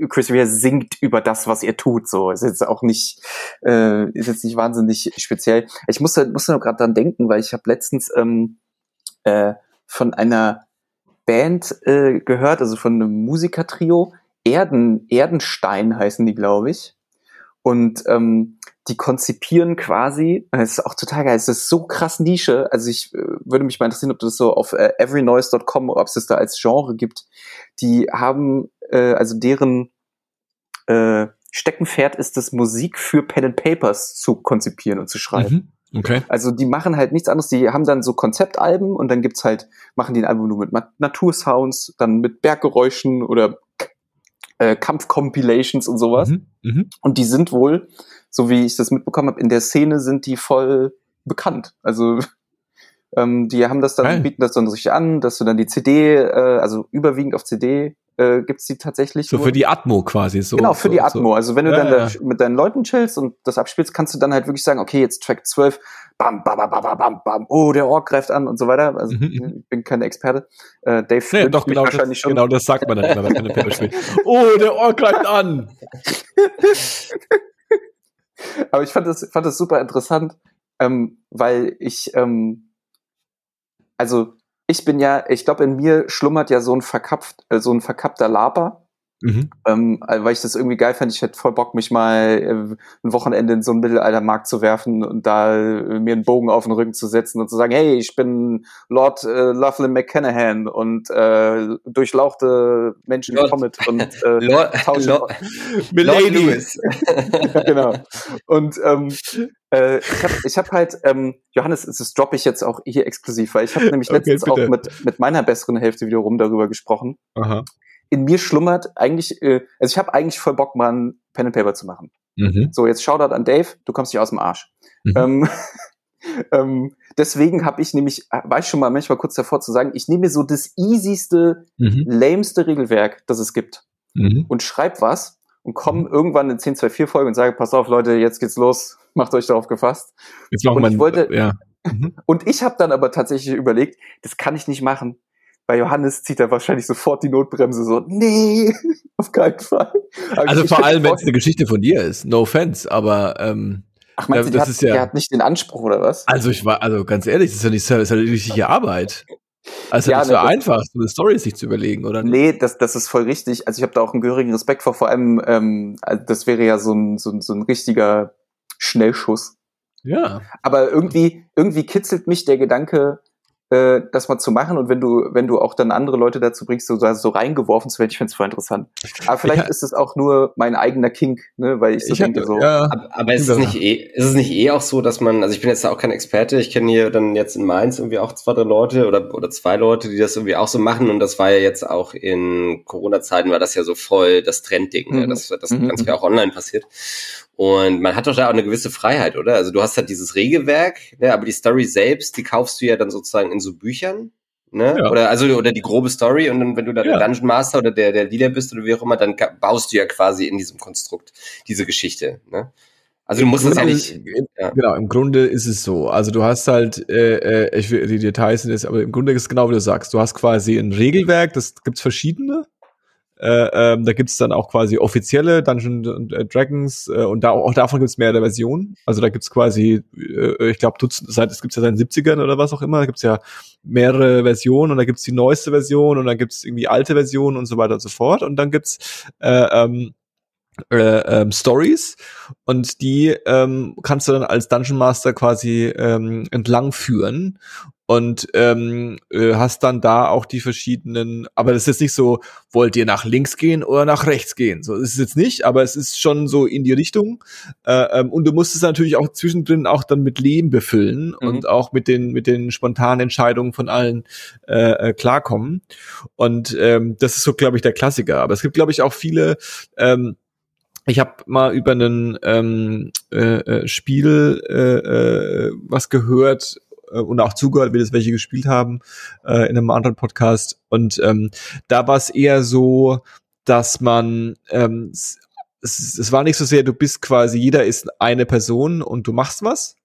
Chris Rea singt über das, was er tut, so. Ist jetzt auch nicht, äh, ist jetzt nicht wahnsinnig speziell. Ich musste, musste nur gerade dran denken, weil ich habe letztens ähm, äh, von einer Band äh, gehört, also von einem Musikertrio, Erden, Erdenstein heißen die, glaube ich. Und ähm, die konzipieren quasi, das ist auch total geil, es ist so krass Nische, also ich äh, würde mich mal interessieren, ob das so auf äh, everynoise.com, ob es das da als Genre gibt. Die haben, äh, also deren äh, Steckenpferd ist es, Musik für Pen and Papers zu konzipieren und zu schreiben.
Mhm. Okay.
Also die machen halt nichts anderes, die haben dann so Konzeptalben und dann gibt's halt, machen die ein Album nur mit Natursounds, dann mit Berggeräuschen oder äh, Kampfcompilations und sowas.
Mhm. Mhm.
Und die sind wohl, so wie ich das mitbekommen habe, in der Szene sind die voll bekannt. Also *laughs* ähm, die haben das dann,
Geil.
bieten das dann richtig an, dass du dann die CD, äh, also überwiegend auf CD äh, gibt's die tatsächlich.
So
nur.
für die Atmo quasi. So,
genau, für
so,
die Atmo. Also wenn du
Ja,
dann
ja.
Da mit deinen Leuten chillst und das abspielst, kannst du dann halt wirklich sagen, okay, jetzt Track 12, bam, bam, bam, bam, bam, bam, bam, oh, der Ork greift an und so weiter. Also
Mhm, mhm.
ich bin kein Experte. Äh, Dave wünscht
doch, genau das,
wahrscheinlich schon.
genau das sagt man dann immer, wenn man eine Paper *laughs* spielt. Oh, der Ork greift an! *laughs*
Aber ich fand das, fand das super interessant, ähm, weil ich, ähm, also ich bin ja, ich glaube, in mir schlummert ja so ein verkapft, äh, so ein verkappter Laper.
Mhm.
Ähm, äh, weil ich das irgendwie geil fand. Ich hätte voll Bock, mich mal äh, ein Wochenende in so einen Mittelaltermarkt zu werfen und da äh, mir einen Bogen auf den Rücken zu setzen und zu sagen, hey, ich bin Lord äh, Loveland McCanahan und äh, durchlauchte Menschen
Lord-
Comet und *laughs* äh,
Lord,
tausend-
Lord, *laughs* Lord! Lewis. *laughs*
genau. Und ähm, äh, ich habe ich hab halt, ähm, Johannes, das droppe ich jetzt auch hier exklusiv, weil ich habe nämlich
Okay,
letztens
bitte.
auch mit, mit meiner besseren Hälfte wiederum darüber gesprochen.
Aha.
In mir schlummert eigentlich, äh, also ich habe eigentlich voll Bock, mal ein Pen and Paper zu machen.
Mhm.
So, jetzt Shoutout an Dave, du kommst nicht aus dem Arsch.
Mhm.
Ähm, *laughs* ähm, deswegen habe ich nämlich, äh, war ich schon mal manchmal kurz davor zu sagen, ich nehme mir so das easyste,
Mhm.
lameste Regelwerk, das es gibt
Mhm.
und schreib was und komm irgendwann in 1024 Folge und sage, pass auf Leute, jetzt geht's los, *laughs* macht euch darauf gefasst.
Jetzt machen wir
ich
ein-
wollte-
ja. Mhm. *laughs*
Und ich habe dann aber tatsächlich überlegt, das kann ich nicht machen. Bei Johannes zieht er wahrscheinlich sofort die Notbremse so, nee, *laughs* auf keinen Fall. Aber
Also
ich-
vor allem, wenn es eine Geschichte von dir ist. No offense, aber ähm,
Ach, meinst du,
Ja,
der
das
hat,
ist ja-
der hat nicht den Anspruch, oder was?
also ich war, also ganz ehrlich, das ist ja nicht, das ist ja eine richtige Arbeit. Also
Ja,
das ist
ne,
ja
das-
einfach, so eine Story sich zu überlegen, oder? nicht?
Nee, das, das ist voll richtig. Also ich habe da auch einen gehörigen Respekt vor. Vor allem, ähm, also das wäre ja so ein, so, ein, so ein richtiger Schnellschuss.
Ja.
Aber irgendwie, irgendwie kitzelt mich der Gedanke, äh, das mal zu machen. Und wenn du, wenn du auch dann andere Leute dazu bringst, so, so reingeworfen zu werden, ich finde es voll interessant. Aber vielleicht *laughs*
Ja.
ist es auch nur mein eigener Kink, ne? weil ich so
Ich
denke
hatte,
so.
ja,
Aber, aber ist es nicht eh, ist es nicht eh auch so, dass man, also ich bin jetzt auch kein Experte, ich kenne hier dann jetzt in Mainz irgendwie auch zwei, drei Leute oder, oder zwei Leute, die das irgendwie auch so machen und das war ja jetzt auch in Corona-Zeiten war das ja so voll das Trendding, ne?
Mhm.
das, das
Mhm,
ganz viel auch online passiert. Und man hat doch da auch eine gewisse Freiheit, oder? Also du hast halt dieses Regelwerk, ne, aber die Story selbst, die kaufst du ja dann sozusagen in so Büchern. Ne?
Ja.
Oder also oder die grobe Story und dann, wenn du da
Ja.
der Dungeon Master oder der, der Leader bist oder wie auch immer, dann baust du ja quasi in diesem Konstrukt diese Geschichte. Ne? Also du musst das ja
Grunde-
nicht. ja.
Genau, im Grunde ist es so. Also du hast halt, äh, äh, ich will die Details sind jetzt, aber im Grunde ist es genau wie du sagst. Du hast quasi ein Regelwerk, das gibt's verschiedene. Äh, ähm, da gibt's dann auch quasi offizielle Dungeons and äh, Dragons äh, und da auch davon gibt's mehrere Versionen. Also da gibt's quasi, äh, ich glaube, seit es gibt's ja seit den 70ern oder was auch immer, da gibt's ja mehrere Versionen und da gibt's die neueste Version und dann gibt's irgendwie alte Versionen und so weiter und so fort. Und dann gibt's äh, ähm, äh, ähm, Stories und die ähm, kannst du dann als Dungeon Master quasi ähm, entlang führen und ähm, äh, hast dann da auch die verschiedenen, aber das ist jetzt nicht so, wollt ihr nach links gehen oder nach rechts gehen? So ist es jetzt nicht, aber es ist schon so in die Richtung. Äh, ähm, und du musst es natürlich auch zwischendrin auch dann mit Leben befüllen
Mhm.
und auch mit den mit den spontanen Entscheidungen von allen äh, äh, klarkommen. Und ähm, das ist so, glaube ich, der Klassiker. Aber es gibt, glaube ich, auch viele ähm, ich habe mal über einen ähm, äh, äh, Spiel äh, was gehört äh, und auch zugehört, wie das welche gespielt haben äh, in einem anderen Podcast. Und ähm, da war es eher so, dass man ähm, es, es war nicht so sehr, du bist quasi, jeder ist eine Person und du machst was,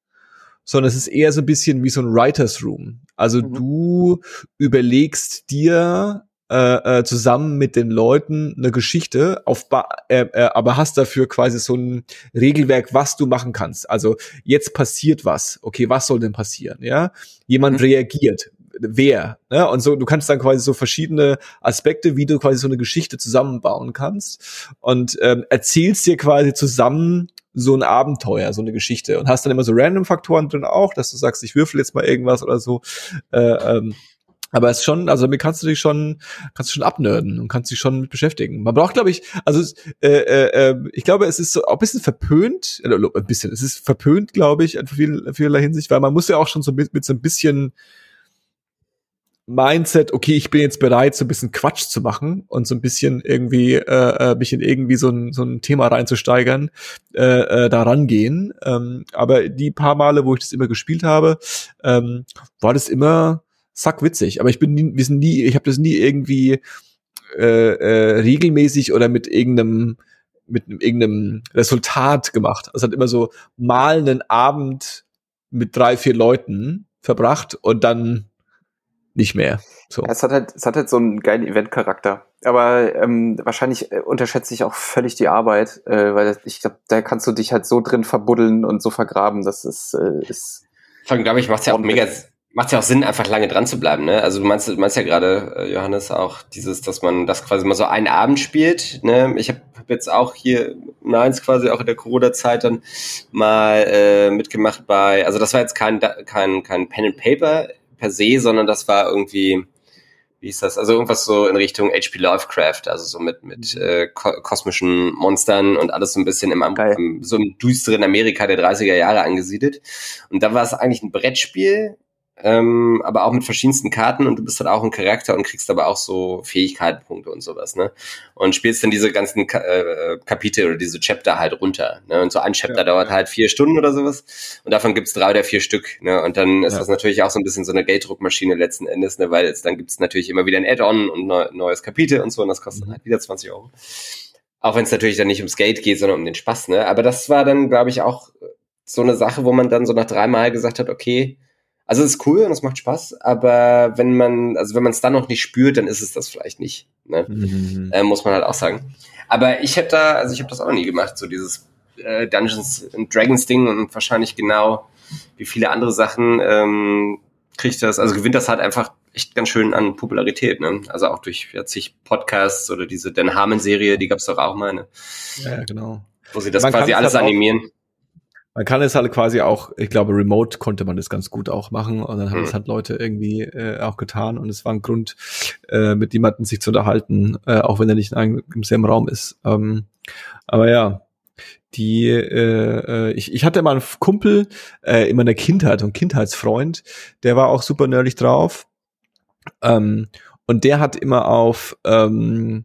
sondern es ist eher so ein bisschen wie so ein Writers Room. Also
Mhm.
du überlegst dir äh, äh, zusammen mit den Leuten eine Geschichte, auf ba äh, äh, aber hast dafür quasi so ein Regelwerk, was du machen kannst. Also jetzt passiert was. Okay, was soll denn passieren? Ja, jemand
Mhm.
reagiert. wer. Ne? Und so, du kannst dann quasi so verschiedene Aspekte, wie du quasi so eine Geschichte zusammenbauen kannst und ähm, erzählst dir quasi zusammen so ein Abenteuer, so eine Geschichte und hast dann immer so Random-Faktoren drin auch, dass du sagst, ich würfel jetzt mal irgendwas oder so. Äh, ähm, aber es ist schon, also damit kannst du dich schon, kannst du schon abnörden und kannst dich schon mit beschäftigen. Man braucht, glaube ich, also äh, äh, äh, ich glaube, es ist so auch ein bisschen verpönt, äh, ein bisschen, es ist verpönt, glaube ich, in viel, vielerlei Hinsicht, weil man muss ja auch schon so mit, mit so ein bisschen Mindset, okay, ich bin jetzt bereit, so ein bisschen Quatsch zu machen und so ein bisschen irgendwie äh, äh mich in irgendwie so ein, so ein Thema reinzusteigern, äh, äh, da rangehen. Ähm, aber die paar Male, wo ich das immer gespielt habe, ähm, war das immer sackwitzig. Aber ich bin nie, wir sind nie, ich habe das nie irgendwie äh, äh, regelmäßig oder mit irgendeinem mit irgendeinem Resultat gemacht. Es hat immer so mal einen Abend mit drei, vier Leuten verbracht und dann nicht mehr. So.
Ja, es hat halt, es hat halt so einen geilen Event-Charakter. Aber ähm, wahrscheinlich äh, unterschätze ich auch völlig die Arbeit, äh, weil ich glaube, da kannst du dich halt so drin verbuddeln und so vergraben, dass es äh, ist.
Vor allem, glaube ich, macht es ja auch mega, macht ja auch Sinn, einfach lange dran zu bleiben. Ne? Also du meinst, du meinst ja gerade, äh, Johannes, auch dieses, dass man das quasi mal so einen Abend spielt. Ne? Ich habe hab jetzt auch hier Nines quasi auch in der Corona-Zeit dann mal äh, mitgemacht bei, also das war jetzt kein, kein, kein Pen and Paper per se, sondern das war irgendwie, wie ist das? Also irgendwas so in Richtung HP Lovecraft, also so mit mit äh, ko kosmischen Monstern und alles so ein bisschen im, im so im düsteren Amerika der 30er Jahre angesiedelt. Und da war es eigentlich ein Brettspiel, ähm, aber auch mit verschiedensten Karten und du bist halt auch ein Charakter und kriegst aber auch so Fähigkeitenpunkte und sowas, ne? Und spielst dann diese ganzen Ka äh, Kapitel oder diese Chapter halt runter, ne? Und so ein Chapter ja, dauert ja. halt vier Stunden oder sowas und davon gibt's drei oder vier Stück, ne? Und dann ist ja. das natürlich auch so ein bisschen so eine Gelddruckmaschine letzten Endes, ne? Weil jetzt dann gibt's natürlich immer wieder ein Add-on und neu neues Kapitel und so und das kostet mhm. halt wieder 20 Euro. Auch wenn es natürlich dann nicht ums Geld geht, sondern um den Spaß, ne? Aber das war dann, glaube ich, auch so eine Sache, wo man dann so nach dreimal gesagt hat, okay, also es ist cool und es macht Spaß, aber wenn man, also wenn man es dann noch nicht spürt, dann ist es das vielleicht nicht. Ne? Mhm. Äh, muss man halt auch sagen. Aber ich hätte da, also ich habe das auch noch nie gemacht, so dieses äh, Dungeons and Dragons Ding und wahrscheinlich genau wie viele andere Sachen ähm, kriegt das, also gewinnt das halt einfach echt ganz schön an Popularität, ne? Also auch durch ja, zig Podcasts oder diese Dan Harmon Serie, die gab's doch auch mal, ne?
Ja, genau.
Wo sie das man quasi alles animieren.
Man kann es halt quasi auch, ich glaube, remote konnte man das ganz gut auch machen und dann haben es hm. halt Leute irgendwie äh, auch getan und es war ein Grund, äh, mit jemandem sich zu unterhalten, äh, auch wenn er nicht in einem, im selben Raum ist. Ähm, aber ja, die, äh, äh, ich, ich hatte mal einen Kumpel äh, in meiner Kindheit, einen Kindheitsfreund, der war auch super nerdig drauf ähm, und der hat immer auf ähm,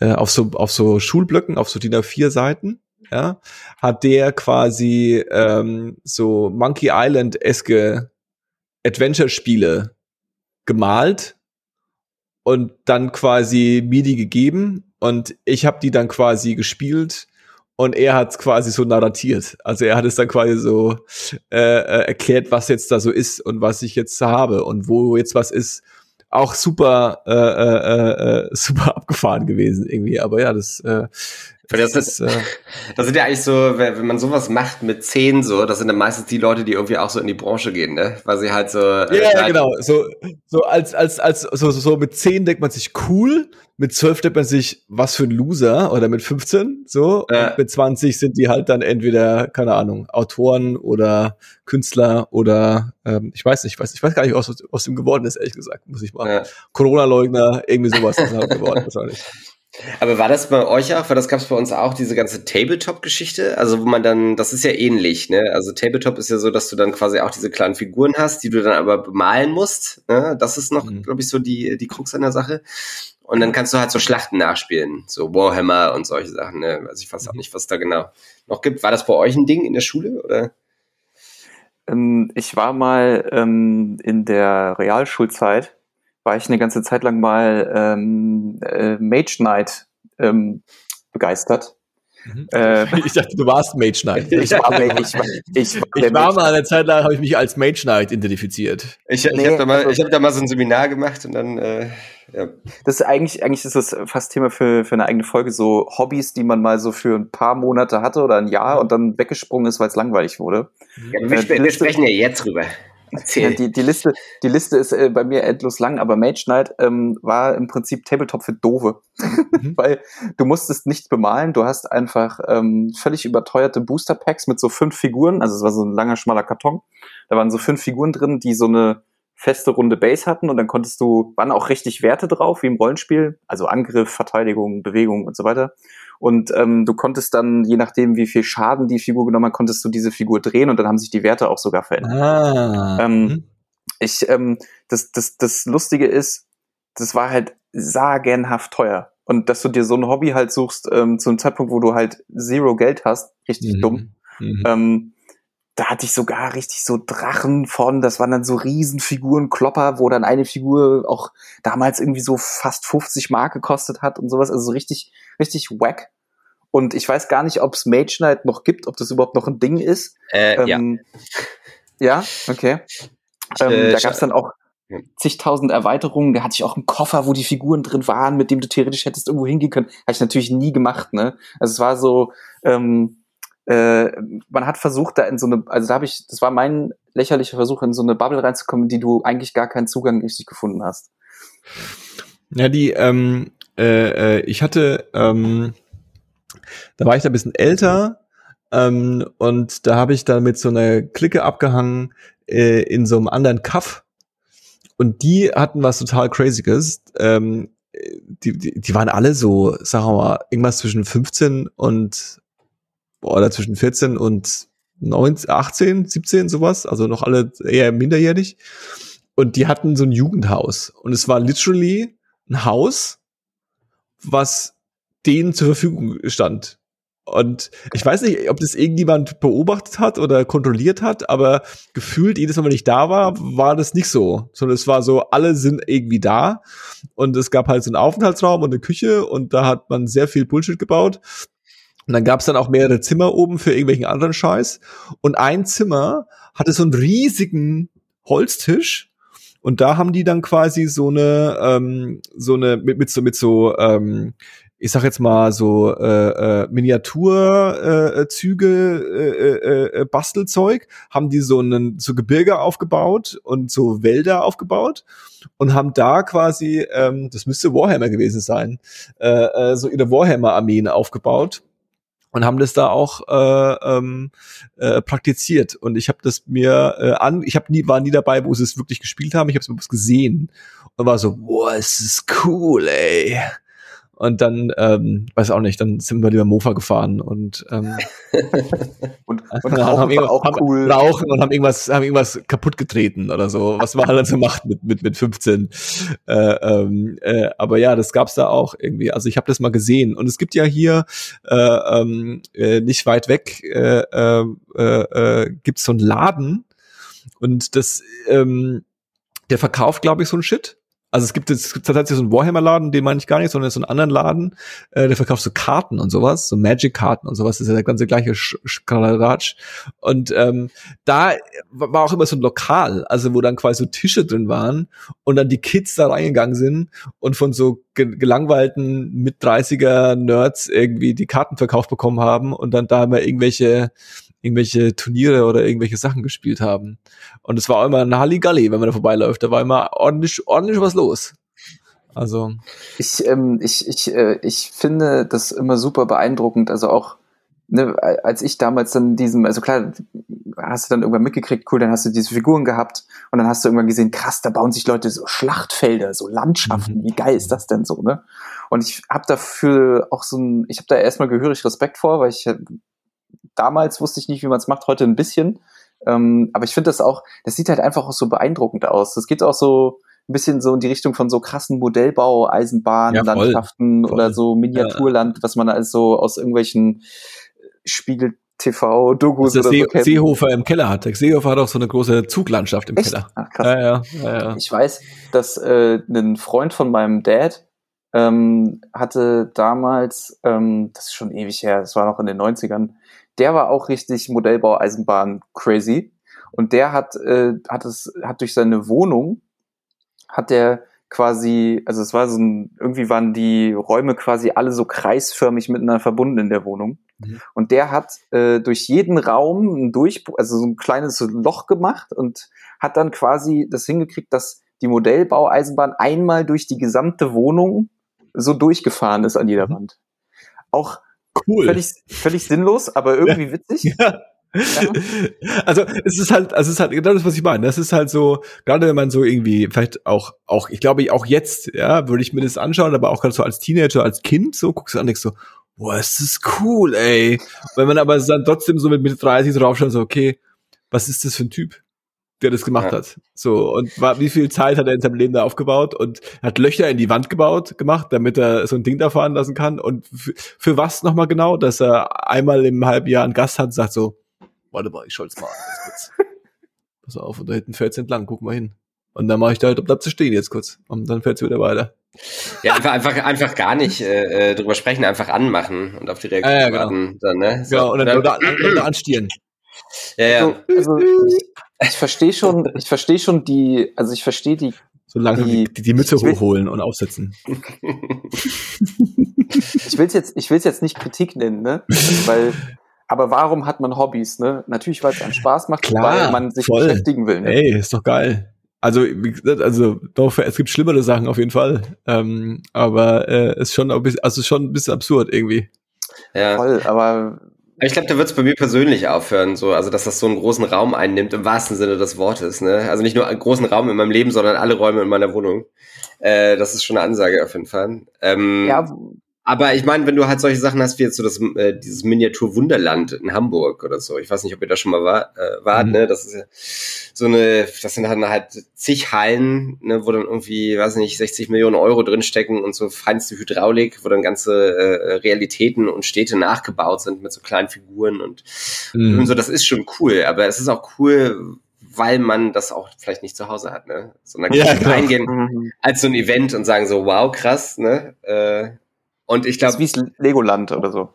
äh, auf so auf so Schulblöcken, auf so DIN A4 Seiten ja, hat der quasi ähm, so Monkey Island-eske Adventure-Spiele gemalt und dann quasi MIDI gegeben und ich habe die dann quasi gespielt und er hat es quasi so narratiert. Also er hat es dann quasi so äh, äh, erklärt, was jetzt da so ist und was ich jetzt habe und wo jetzt was ist. Auch super, äh, äh, äh, super *laughs* abgefahren gewesen irgendwie. Aber ja, das äh,
das, das, äh, das sind ja eigentlich so, wenn man sowas macht mit zehn so, das sind dann meistens die Leute, die irgendwie auch so in die Branche gehen, ne? Weil sie halt so.
Äh, ja, ja genau. So, so als, als, als, so, so mit zehn denkt man sich cool, mit zwölf denkt man sich, was für ein Loser, oder mit 15, so. Äh. Und mit 20 sind die halt dann entweder, keine Ahnung, Autoren oder Künstler oder ähm, ich weiß nicht, ich weiß, ich weiß gar nicht, was aus dem geworden ist, ehrlich gesagt, muss ich mal. Ja. Corona-Leugner, irgendwie sowas ist halt geworden wahrscheinlich.
Aber war das bei euch auch, weil das gab es bei uns auch, diese ganze Tabletop-Geschichte? Also wo man dann, das ist ja ähnlich, ne? Also Tabletop ist ja so, dass du dann quasi auch diese kleinen Figuren hast, die du dann aber bemalen musst. Ne? Das ist noch, mhm. glaube ich, so die, die Krux an der Sache. Und dann kannst du halt so Schlachten nachspielen, so Warhammer und solche Sachen. Ne? Also ich weiß auch mhm. nicht, was da genau noch gibt. War das bei euch ein Ding in der Schule oder?
Ähm, ich war mal ähm, in der Realschulzeit war ich eine ganze Zeit lang mal ähm, äh, Mage Knight ähm, begeistert.
Mhm. Äh, *laughs* ich dachte, du warst Mage Knight. *laughs* Ich war, ich, ich, ich, ich war mal eine Zeit lang, habe ich mich als Mage Knight identifiziert.
Ich, ich nee, habe da, mal, also, hab da mal so ein Seminar gemacht und dann, äh, ja.
Das ist eigentlich, eigentlich ist das fast Thema für, für eine eigene Folge, so Hobbys, die man mal so für ein paar Monate hatte oder ein Jahr und dann weggesprungen ist, weil es langweilig wurde.
Ja, wir, äh, wir sprechen ja jetzt drüber.
Ja, die, die, Liste, die Liste ist äh, bei mir endlos lang, aber Mage Knight ähm, war im Prinzip Tabletop für Dove. Mhm. *laughs* Weil du musstest nichts bemalen, du hast einfach ähm, völlig überteuerte Booster Packs mit so fünf Figuren, also es war so ein langer, schmaler Karton. Da waren so fünf Figuren drin, die so eine feste runde Base hatten und dann konntest du, waren auch richtig Werte drauf, wie im Rollenspiel, also Angriff, Verteidigung, Bewegung und so weiter. Und ähm, du konntest dann, je nachdem, wie viel Schaden die Figur genommen hat, konntest du diese Figur drehen und dann haben sich die Werte auch sogar verändert. Ah. Ähm, mhm. ich, ähm, das, das, das Lustige ist, das war halt sagenhaft teuer. Und dass du dir so ein Hobby halt suchst, ähm, zu einem Zeitpunkt, wo du halt zero Geld hast, richtig mhm. dumm. Mhm. Ähm, da hatte ich sogar richtig so Drachen von, das waren dann so Riesenfiguren, Klopper, wo dann eine Figur auch damals irgendwie so fast 50 Mark gekostet hat und sowas, also so richtig, richtig wack. Und ich weiß gar nicht, ob es Mage Knight noch gibt, ob das überhaupt noch ein Ding ist.
Äh, ähm,
ja. Ja, okay. Ähm, äh, da gab es dann auch zigtausend Erweiterungen. Da hatte ich auch einen Koffer, wo die Figuren drin waren, mit dem du theoretisch hättest irgendwo hingehen können. Habe ich natürlich nie gemacht, ne? Also es war so, ähm, äh, man hat versucht, da in so eine, also da habe ich, das war mein lächerlicher Versuch, in so eine Bubble reinzukommen, die du eigentlich gar keinen Zugang richtig gefunden hast.
Ja, die, ähm, äh, äh, ich hatte, ähm, da war ich da ein bisschen älter ähm, und da habe ich da mit so einer Clique abgehangen äh, in so einem anderen Kaff und die hatten was total crazyes. Ähm, die, die, die waren alle so, sagen wir mal, irgendwas zwischen 15 und oder zwischen 14 und 19, 18, 17, sowas, also noch alle eher minderjährig. Und die hatten so ein Jugendhaus. Und es war literally ein Haus, was denen zur Verfügung stand. Und ich weiß nicht, ob das irgendjemand beobachtet hat oder kontrolliert hat, aber gefühlt jedes Mal, wenn ich da war, war das nicht so. Sondern es war so, alle sind irgendwie da. Und es gab halt so einen Aufenthaltsraum und eine Küche und da hat man sehr viel Bullshit gebaut. Und dann gab es dann auch mehrere Zimmer oben für irgendwelchen anderen Scheiß. Und ein Zimmer hatte so einen riesigen Holztisch. Und da haben die dann quasi so eine, ähm, so eine, mit, mit so, mit so, ähm, ich sag jetzt mal so äh, äh, Miniaturzüge, äh, äh, äh, Bastelzeug, haben die so einen so Gebirge aufgebaut und so Wälder aufgebaut und haben da quasi, ähm, das müsste Warhammer gewesen sein, äh, äh, so ihre Warhammer-Armeen aufgebaut und haben das da auch äh, ähm, äh, praktiziert. Und ich habe das mir äh, an ich habe nie war nie dabei wo sie es wirklich gespielt haben. Ich habe es mir gesehen und war so boah es ist cool ey und dann, ähm, weiß auch nicht, dann sind wir lieber Mofa gefahren und, ähm, *laughs*
und, und *laughs* haben,
auch haben, cool. rauchen und haben irgendwas, haben irgendwas kaputt getreten oder so, was man halt so macht mit, mit, mit 15. Äh, ähm, äh, aber ja, das gab's da auch irgendwie. Also ich habe das mal gesehen. Und es gibt ja hier äh, ähm, äh, nicht weit weg äh, äh, äh, gibt's so einen Laden und das ähm, der verkauft, glaube ich, so ein Shit. Also es gibt gibt tatsächlich so einen Warhammer-Laden, den meine ich gar nicht, sondern so einen anderen Laden, äh, der verkauft so Karten und sowas, so Magic-Karten und sowas. Das ist ja der ganze gleiche Skaladatsch. Und ähm, da war auch immer so ein Lokal, also wo dann quasi so Tische drin waren und dann die Kids da reingegangen sind und von so gelangweilten mit 30er Nerds irgendwie die Karten verkauft bekommen haben und dann da immer irgendwelche irgendwelche Turniere oder irgendwelche Sachen gespielt haben. Und es war immer ein Halligalli, wenn man da vorbeiläuft. Da war immer ordentlich, ordentlich was los. Also.
Ich, ähm, ich, ich, äh, ich finde das immer super beeindruckend. Also auch, ne, als ich damals dann diesem, also klar, hast du dann irgendwann mitgekriegt, cool, dann hast du diese Figuren gehabt und dann hast du irgendwann gesehen, krass, da bauen sich Leute so Schlachtfelder, so Landschaften, mhm. wie geil ist das denn so, ne? Und ich habe dafür auch so ein, ich habe da erstmal gehörig Respekt vor, weil ich damals wusste ich nicht, wie man es macht, heute ein bisschen. Ähm, aber ich finde das auch, das sieht halt einfach auch so beeindruckend aus. Das geht auch so ein bisschen so in die Richtung von so krassen Modellbau, Eisenbahnlandschaften ja, oder so Miniaturland, ja. was man also aus irgendwelchen Spiegel TV, Dokus
oder See, so kennt. Seehofer im Keller hat. Seehofer hat auch so eine große Zuglandschaft im Echt? Keller.
Ach, krass. Ja, ja, ja, ja. Ich weiß, dass äh, ein Freund von meinem Dad ähm, hatte damals, ähm, das ist schon ewig her, das war noch in den 90ern, der war auch richtig Modellbau, Eisenbahn crazy. Und der hat, äh, hat es, hat durch seine Wohnung, hat der quasi, also es war so ein, irgendwie waren die Räume quasi alle so kreisförmig miteinander verbunden in der Wohnung.
Mhm.
Und der hat äh, durch jeden Raum ein Durchbruch, also so ein kleines Loch gemacht und hat dann quasi das hingekriegt, dass die Modellbaueisenbahn einmal durch die gesamte Wohnung so durchgefahren ist an jeder
Mhm.
Wand. Auch
Cool.
völlig, völlig sinnlos, aber irgendwie witzig. *laughs*
Ja. Also es ist halt, also es ist halt genau das, was ich meine. Das ist halt so, gerade wenn man so irgendwie, vielleicht auch, auch, ich glaube, auch jetzt, ja, würde ich mir das anschauen, aber auch gerade so als Teenager, als Kind, so guckst du an denkst so, boah, ist das cool, ey. Wenn man aber dann trotzdem so mit Mitte 30 draufschaut, so, okay, was ist das für ein Typ, der das gemacht
Ja.
hat? So, und war, wie viel Zeit hat er in seinem Leben da aufgebaut und hat Löcher in die Wand gebaut, gemacht, damit er so ein Ding da fahren lassen kann. Und für, was nochmal genau? Dass er einmal im halben Jahr einen Gast hat und sagt so, warte mal, ich schalte mal an. *laughs* Pass auf, und da hinten fährt's entlang, guck mal hin. Und dann mache ich da halt, bleib zu stehen jetzt kurz. Und dann fährt's wieder weiter.
Ja, einfach, einfach, einfach gar nicht äh, äh, drüber sprechen, einfach anmachen und auf die Reaktion
Ja, ja, genau.
warten. Dann, ne? So,
Genau, und dann an, Leute anstieren.
ja, ja.
Also, also *laughs* ich, verstehe schon, ich verstehe schon die, also ich verstehe die,
So langsam die, die, die Mütze hochholen und aufsetzen. *laughs*
ich will es jetzt, ich will es jetzt nicht Kritik nennen, ne? Weil, aber warum hat man Hobbys, ne? Natürlich, weil es einen Spaß macht,
Klar,
weil man sich
voll.
beschäftigen will. Ne?
Ey, ist doch geil. Also, wie gesagt, also doch, es gibt schlimmere Sachen auf jeden Fall. Ähm, aber äh, ist schon ein bisschen, also ist schon ein bisschen absurd irgendwie.
ja.
Voll, aber
Ich glaube, da wird es bei mir persönlich aufhören, so, also dass das so einen großen Raum einnimmt, im wahrsten Sinne des Wortes, ne? Also nicht nur einen großen Raum in meinem Leben, sondern alle Räume in meiner Wohnung. Äh, das ist schon eine Ansage auf jeden Fall. Ähm,
ja,
Aber ich meine, wenn du halt solche Sachen hast wie jetzt so das, äh, dieses Miniatur Wunderland in Hamburg oder so, ich weiß nicht, ob ihr da schon mal war, äh, wart,
Mhm.
ne? Das ist ja so eine, das sind dann halt zig Hallen, ne, wo dann irgendwie, weiß nicht, 60 Millionen Euro drinstecken und so feinste Hydraulik, wo dann ganze äh, Realitäten und Städte nachgebaut sind mit so kleinen Figuren und,
Mhm.
und so, das ist schon cool, aber es ist auch cool, weil man das auch vielleicht nicht zu Hause hat, ne? Sondern
Ja,
kann
genau.
reingehen
mhm.
als so ein Event und sagen so, wow, krass, ne? Äh, und ich
das
glaube,
ist wie Legoland oder so.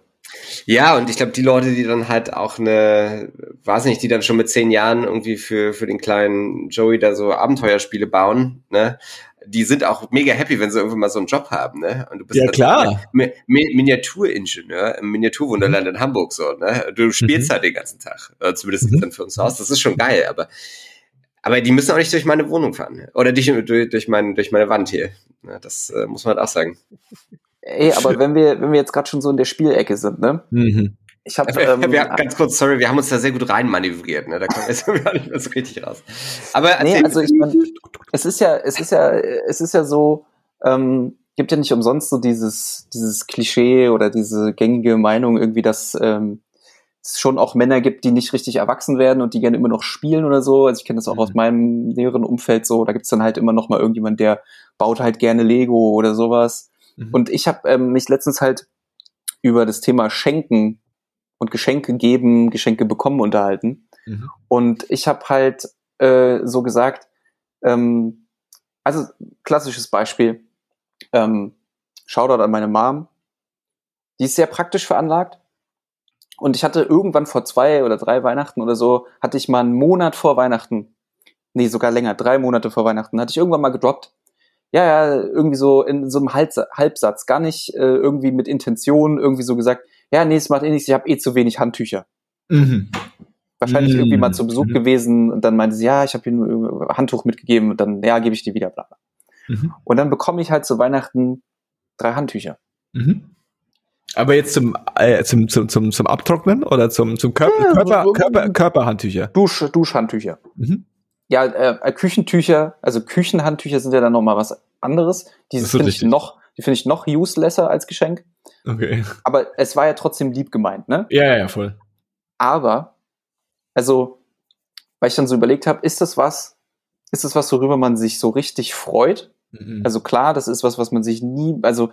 ja, und ich glaube, die Leute, die dann halt auch eine, weiß nicht, die dann schon mit zehn Jahren irgendwie für, für den kleinen Joey da so Abenteuerspiele bauen, ne? Die sind auch mega happy, wenn sie irgendwann mal so einen Job haben, ne? Und du bist
Ja,
dann
klar.
Mi Mi Miniaturingenieur im Miniaturwunderland in Hamburg so, ne? Du spielst
Mhm.
halt den ganzen Tag. Zumindest
Mhm.
dann für uns aus. Das ist schon geil, aber aber die müssen auch nicht durch meine Wohnung fahren. Oder durch, durch, durch, mein, durch meine Wand hier. Das äh, muss man halt auch sagen.
Ey, *laughs* aber wenn wir, wenn wir jetzt gerade schon so in der Spielecke sind, ne?
Mhm.
Ich *laughs*
Wir,
ähm,
wir, ganz kurz, sorry, wir haben uns da sehr gut reinmanövriert, ne? Da kommen *laughs* wir jetzt gar nicht mehr so richtig raus. Aber
Nee, also ich meine, es ist ja, es ist ja, es ist ja so, ähm, gibt ja nicht umsonst so dieses, dieses Klischee oder diese gängige Meinung irgendwie, dass ähm, es schon auch Männer gibt, die nicht richtig erwachsen werden und die gerne immer noch spielen oder so. Also ich kenne das auch
Mhm.
aus meinem näheren Umfeld so. Da gibt's dann halt immer noch mal irgendjemand, der baut halt gerne Lego oder sowas.
Mhm.
Und ich habe ähm, mich letztens halt über das Thema Schenken und Geschenke geben, Geschenke bekommen unterhalten.
Mhm.
Und ich habe halt äh, so gesagt, ähm, also klassisches Beispiel, ähm, Shoutout an meine Mom, die ist sehr praktisch veranlagt. Und ich hatte irgendwann vor zwei oder drei Weihnachten oder so, hatte ich mal einen Monat vor Weihnachten, nee, sogar länger, drei Monate vor Weihnachten, hatte ich irgendwann mal gedroppt. Ja, ja, irgendwie so in so einem Halbsa- Halbsatz, gar nicht äh, irgendwie mit Intention, irgendwie so gesagt, ja, nee, es macht eh nichts, ich habe eh zu wenig Handtücher
Mhm.
wahrscheinlich
Mm.
irgendwie mal zu Besuch
Mhm. gewesen
und dann meinte sie, ja, ich habe ihr nur ein Handtuch mitgegeben und dann, ja, gebe ich dir wieder, bla bla.
Mhm.
Und dann bekomme ich halt zu Weihnachten drei Handtücher.
Mhm. Aber jetzt zum, äh, zum, zum, zum, zum Abtrocknen oder zum, zum Körper,
Ja,
Körper,
so-
Körper, Körperhandtücher?
Dusch, Duschhandtücher.
Mhm.
Ja, äh, Küchentücher, also Küchenhandtücher sind ja dann nochmal was anderes. Die finde ich noch, die finde ich noch uselesser als Geschenk.
Okay.
Aber es war ja trotzdem lieb gemeint, ne?
Ja, ja, ja, voll.
Aber, also, weil ich dann so überlegt habe, ist das was, ist das was, worüber man sich so richtig freut?
Mhm.
Also klar, das ist was, was man sich nie, also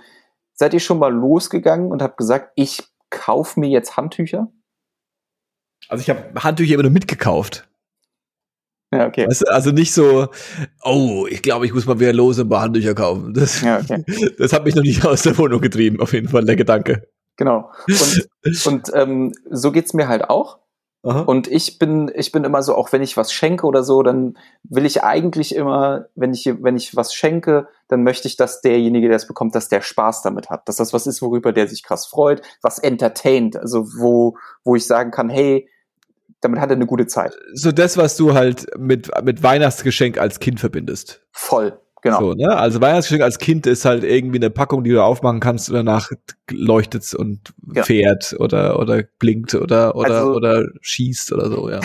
seid ihr schon mal losgegangen und habt gesagt, ich kauf mir jetzt Handtücher?
Also ich habe Handtücher immer nur mitgekauft.
Ja, okay.
Weißt du, also nicht so, oh, ich glaube, ich muss mal wieder los und ein paar Handtücher kaufen. Das,
Ja, okay. *laughs*
das hat mich noch nicht aus der Wohnung getrieben, auf jeden Fall, der Gedanke.
Genau. Und, *laughs* und ähm, so geht's mir halt auch. Aha. Und ich bin, ich bin immer so, auch wenn ich was schenke oder so, dann will ich eigentlich immer, wenn ich, wenn ich was schenke, dann möchte ich, dass derjenige, der es bekommt, dass der Spaß damit hat. Dass das was ist, worüber der sich krass freut, was entertaint. Also wo, wo ich sagen kann, hey, damit hat er eine gute Zeit.
So das, was du halt mit, mit Weihnachtsgeschenk als Kind verbindest.
Voll. Genau.
So, ne? Also Weihnachtsgeschenk als Kind ist halt irgendwie eine Packung, die du aufmachen kannst und danach leuchtet's und ja. fährt oder oder blinkt oder oder also, oder schießt oder so, ja.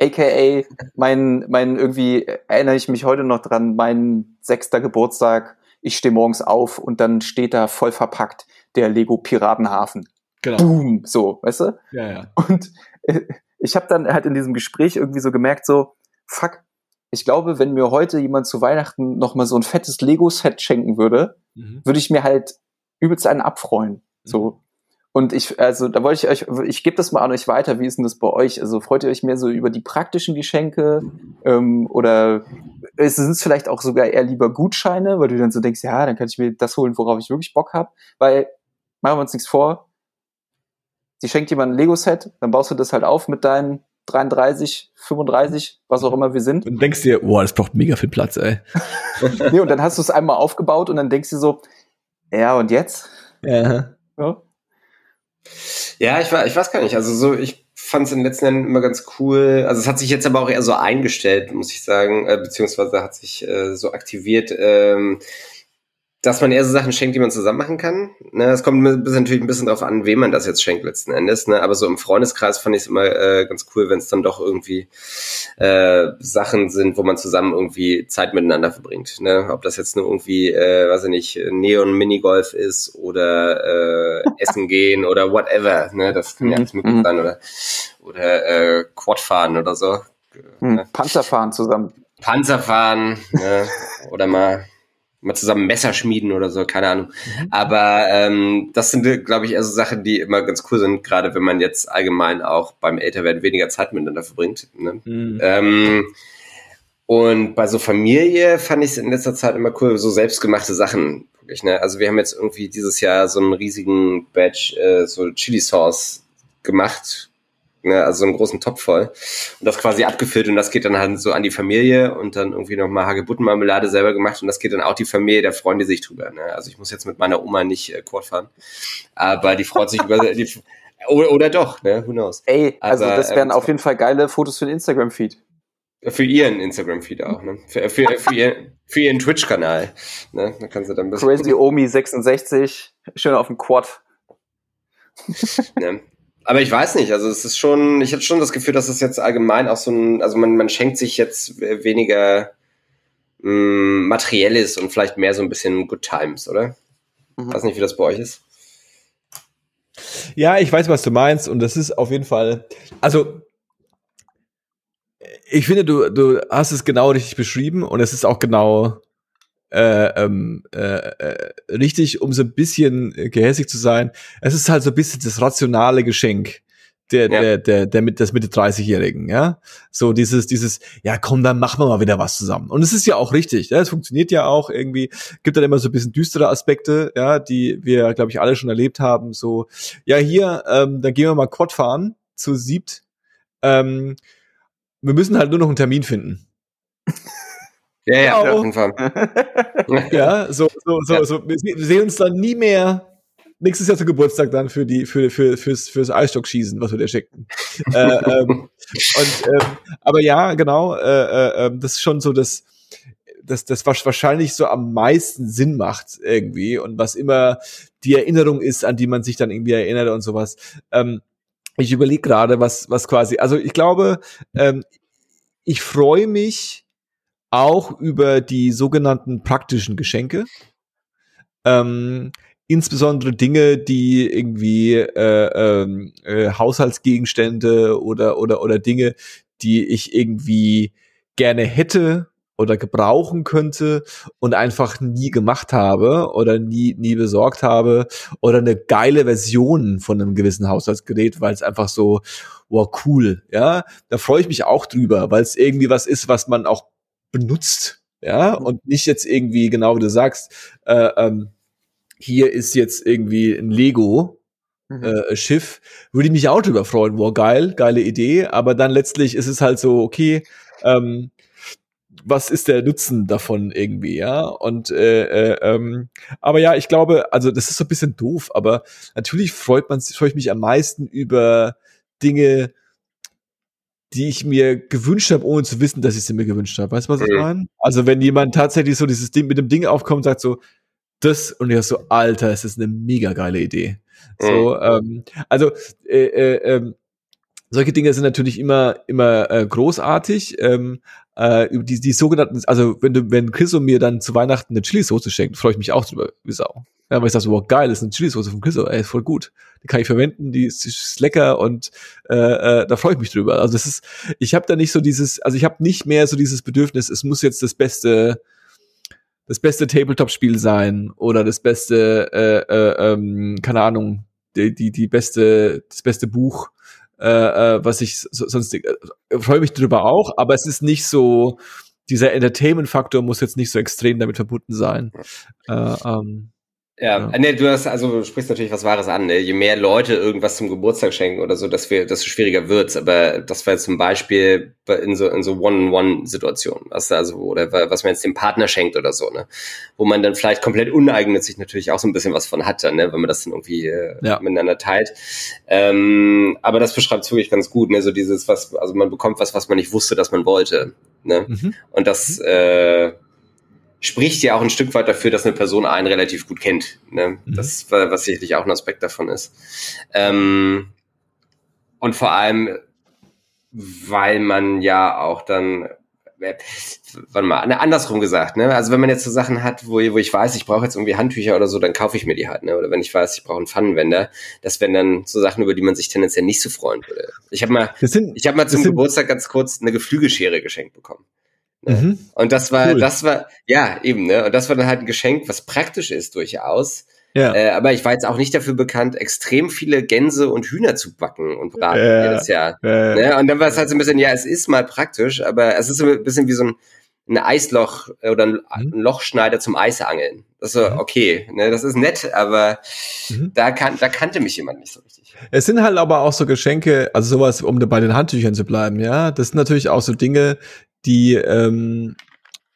AKA mein mein irgendwie erinnere ich mich heute noch dran, mein sechster Geburtstag. Ich stehe morgens auf und dann steht da voll verpackt der Lego Piratenhafen. Genau. Boom, so, weißt du?
Ja, ja.
Und äh, ich habe dann halt in diesem Gespräch irgendwie so gemerkt, so, fuck, ich glaube, wenn mir heute jemand zu Weihnachten noch mal so ein fettes Lego-Set schenken würde, mhm. würde ich mir halt übelst einen abfreuen. So. Mhm. Und ich, also da wollte ich euch, ich gebe das mal an euch weiter, wie ist denn das bei euch? Also freut ihr euch mehr so über die praktischen Geschenke ähm, oder sind es vielleicht auch sogar eher lieber Gutscheine, weil du dann so denkst, ja, dann kann ich mir das holen, worauf ich wirklich Bock habe. Weil, machen wir uns nichts vor, sie schenkt jemand ein Lego-Set, dann baust du das halt auf mit deinen 33, 35, was auch immer wir sind.
Und denkst dir, boah, das braucht mega viel Platz, ey. *laughs*
nee, und dann hast du es einmal aufgebaut und dann denkst du so, ja, und jetzt?
Ja.
Ja, ja ich, war, ich weiß gar nicht. Also so, ich fand es in den letzten Jahren immer ganz cool. Also es hat sich jetzt aber auch eher so eingestellt, muss ich sagen, äh, beziehungsweise hat sich äh, so aktiviert. Ähm, dass man eher so Sachen schenkt, die man zusammen machen kann. Ne, es kommt natürlich ein bisschen darauf an, wem man das jetzt schenkt letzten Endes. Ne? Aber so im Freundeskreis fand ich es immer äh, ganz cool, wenn es dann doch irgendwie äh, Sachen sind, wo man zusammen irgendwie Zeit miteinander verbringt. Ne? Ob das jetzt nur irgendwie, äh, weiß ich nicht, Neon-Minigolf ist oder äh, *laughs* Essen gehen oder whatever. Ne? Das kann ja alles möglich mhm. sein. Oder, oder äh, Quad fahren oder so.
Mhm. Ne? Panzerfahren zusammen.
Panzerfahren ne? *laughs* oder mal mal zusammen Messer schmieden oder so, keine Ahnung. Mhm. Aber ähm, das sind, glaube ich, also Sachen, die immer ganz cool sind, gerade wenn man jetzt allgemein auch beim Älterwerden weniger Zeit miteinander verbringt. Ne? Mhm. Ähm, und bei so Familie fand ich es in letzter Zeit immer cool, so selbstgemachte Sachen. Wirklich, ne? Also wir haben jetzt irgendwie dieses Jahr so einen riesigen Batch äh, so Chili Sauce gemacht ne, also so einen großen Topf voll und das quasi abgefüllt und das geht dann halt so an die Familie und dann irgendwie nochmal Hagebuttenmarmelade selber gemacht und das geht dann auch die Familie, da freuen die sich drüber. Ne? Also ich muss jetzt mit meiner Oma nicht äh, Quad fahren, aber die freut sich über die, oder, oder doch, ne? Who knows?
Ey, also aber, das wären ähm, auf jeden Fall geile Fotos für den Instagram-Feed.
Für ihren Instagram-Feed auch, ne? Für, für, für, ihr, für ihren Twitch-Kanal. Ne? Da kannst du dann
Crazy Omi 66, schön auf dem Quad. *laughs*
ne? Aber ich weiß nicht, also es ist schon, ich hatte schon das Gefühl, dass es jetzt allgemein auch so ein, also man, man schenkt sich jetzt weniger mh, mm, materielles und vielleicht mehr so ein bisschen Good Times, oder? Mhm. Weiß nicht, wie das bei euch ist.
Ja, ich weiß, was du meinst und das ist auf jeden Fall, also ich finde, du, du hast es genau richtig beschrieben und es ist auch genau äh, ähm, äh, äh, richtig, um so ein bisschen gehässig zu sein. Es ist halt so ein bisschen das rationale Geschenk der, ja. der, der, der mit, des Mitte 30-Jährigen, ja. So dieses, dieses, ja komm, dann machen wir mal wieder was zusammen. Und es ist ja auch richtig, ja, es funktioniert ja auch irgendwie, gibt dann immer so ein bisschen düstere Aspekte, ja, die wir, glaube ich, alle schon erlebt haben. So, ja, hier, ähm, dann gehen wir mal Quad fahren zu siebt. Ähm, wir müssen halt nur noch einen Termin finden. *laughs*
Ja, ja, auf jeden Fall. *laughs*
ja, so, so, so, ja. so. Wir sehen uns dann nie mehr nächstes Jahr zu Geburtstag dann für die für für fürs fürs Eisstockschießen, was wir dir schicken. äh, ähm, *laughs* und ähm, aber ja, genau, äh, äh, ähm, das ist schon so das das das was wahrscheinlich so am meisten Sinn macht irgendwie und was immer die Erinnerung ist, an die man sich dann irgendwie erinnert und sowas. Ähm, ich überlege gerade, was was quasi, also ich glaube, ähm, ich freue mich auch über die sogenannten praktischen Geschenke. Ähm, insbesondere Dinge, die irgendwie äh, ähm, äh, Haushaltsgegenstände oder oder oder Dinge, die ich irgendwie gerne hätte oder gebrauchen könnte und einfach nie gemacht habe oder nie nie besorgt habe oder eine geile Version von einem gewissen Haushaltsgerät, weil es einfach so wow cool, ja, da freue ich mich auch drüber, weil es irgendwie was ist, was man auch benutzt, ja, mhm. und nicht jetzt irgendwie, genau wie du sagst, äh, ähm, hier ist jetzt irgendwie ein Lego mhm. äh, Schiff, würde ich mich auch drüber freuen. Wow, geil, geile Idee. Aber dann letztlich ist es halt so, okay, ähm, was ist der Nutzen davon irgendwie, ja? Und äh, äh, ähm, aber ja, ich glaube, also das ist so ein bisschen doof, aber natürlich freut man freue ich mich am meisten über Dinge, die ich mir gewünscht habe, ohne zu wissen, dass ich sie mir gewünscht habe. Weißt du, was ich mhm. meine? Also wenn jemand tatsächlich so dieses Ding mit dem Ding aufkommt und sagt so, das und ich so, Alter, es ist eine mega geile Idee. Mhm. So, ähm, also äh, äh, äh, solche Dinge sind natürlich immer immer äh, großartig. Ähm, äh, die, die sogenannten, also wenn du, wenn und mir dann zu Weihnachten eine Chili-Soße schenkt, freue ich mich auch drüber, wie Sau. Ja, weil ich sage so, wow, geil, das ist eine Chili-Soße von Chris, ey, voll gut. Die kann ich verwenden, die ist, ist lecker und äh, äh, da freue ich mich drüber. Also das ist, ich habe da nicht so dieses, also ich habe nicht mehr so dieses Bedürfnis, es muss jetzt das beste das beste Tabletop-Spiel sein oder das beste, äh, äh, ähm, keine Ahnung, die, die, die beste, das beste Buch äh, äh, was ich so, sonst äh, freue mich drüber auch, aber es ist nicht so, dieser Entertainment-Faktor muss jetzt nicht so extrem damit verbunden sein. Äh, ähm,
ja, ja. Nee, du hast, also du sprichst natürlich was Wahres an. Ne? Je mehr Leute irgendwas zum Geburtstag schenken oder so, dass wir, desto schwieriger wird's. Aber das war jetzt zum Beispiel in so in so One-on-One-Situationen, was also oder was man jetzt dem Partner schenkt oder so, ne, wo man dann vielleicht komplett uneigennützig natürlich auch so ein bisschen was von hat, dann, ne, wenn man das dann irgendwie äh, ja. miteinander teilt. Ähm, aber das beschreibt es wirklich ganz gut, ne, so dieses was, also man bekommt was, was man nicht wusste, dass man wollte, ne, mhm. und das mhm. äh, spricht ja auch ein Stück weit dafür, dass eine Person einen relativ gut kennt. Ne? Mhm. Das, was sicherlich auch ein Aspekt davon ist. Ähm, und vor allem, weil man ja auch dann, äh, warte mal, ne, andersrum gesagt, ne? Also wenn man jetzt so Sachen hat, wo, wo ich weiß, ich brauche jetzt irgendwie Handtücher oder so, dann kaufe ich mir die halt, ne? Oder wenn ich weiß, ich brauche einen Pfannenwender, das wären dann so Sachen, über die man sich tendenziell nicht so freuen würde. Ich habe mal, sind, ich habe mal zum Geburtstag ganz kurz eine Geflügelschere geschenkt bekommen. Ne? Mhm. Und das war, cool. das war, ja, eben, ne? Und das war dann halt ein Geschenk, was praktisch ist durchaus. Ja. Äh, aber ich war jetzt auch nicht dafür bekannt, extrem viele Gänse und Hühner zu backen und braten ja. jedes Jahr. Ja. Ne? Und dann war es halt so ein bisschen, ja, es ist mal praktisch, aber es ist so ein bisschen wie so ein, ein Eisloch oder ein, mhm. Lochschneider zum Eisangeln. Das ist so, mhm. okay, ne, das ist nett, aber mhm. da, kan da kannte mich jemand nicht so richtig.
Es sind halt aber auch so Geschenke, also sowas, um bei den Handtüchern zu bleiben, ja. Das sind natürlich auch so Dinge, die ähm,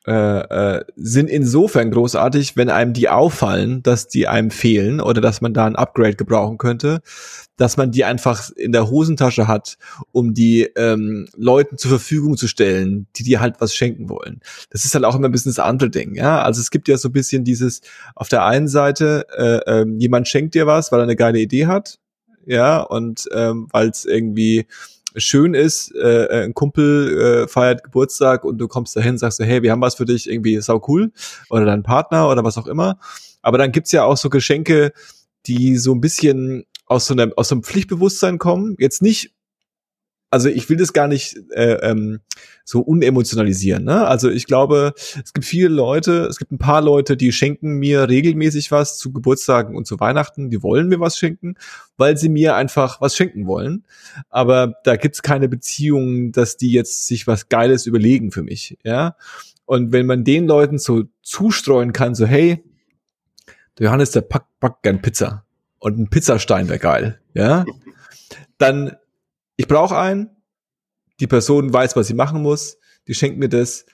äh, äh, sind insofern großartig, wenn einem die auffallen, dass die einem fehlen oder dass man da ein Upgrade gebrauchen könnte, dass man die einfach in der Hosentasche hat, um die ähm, Leuten zur Verfügung zu stellen, die dir halt was schenken wollen. Das ist halt auch immer ein bisschen das andere Ding, ja. Also es gibt ja so ein bisschen dieses, auf der einen Seite, äh, äh, jemand schenkt dir was, weil er eine geile Idee hat, ja, und ähm, weil es irgendwie schön ist, äh, äh, ein Kumpel äh, feiert Geburtstag und du kommst dahin, sagst du, hey, wir haben was für dich, irgendwie sau cool, oder dein Partner oder was auch immer. Aber dann gibt's ja auch so Geschenke, die so ein bisschen aus so einem, aus so einem Pflichtbewusstsein kommen. Jetzt nicht also ich will das gar nicht äh, ähm, so unemotionalisieren. Ne? Also ich glaube, es gibt viele Leute, es gibt ein paar Leute, die schenken mir regelmäßig was zu Geburtstagen und zu Weihnachten. Die wollen mir was schenken, weil sie mir einfach was schenken wollen. Aber da gibt's keine Beziehung, dass die jetzt sich was Geiles überlegen für mich. Ja. Und wenn man den Leuten so zustreuen kann, so hey, der Johannes, der packt, packt gern Pizza und ein Pizzastein wäre geil, ja, dann ich brauche einen, die Person weiß, was sie machen muss, die schenkt mir das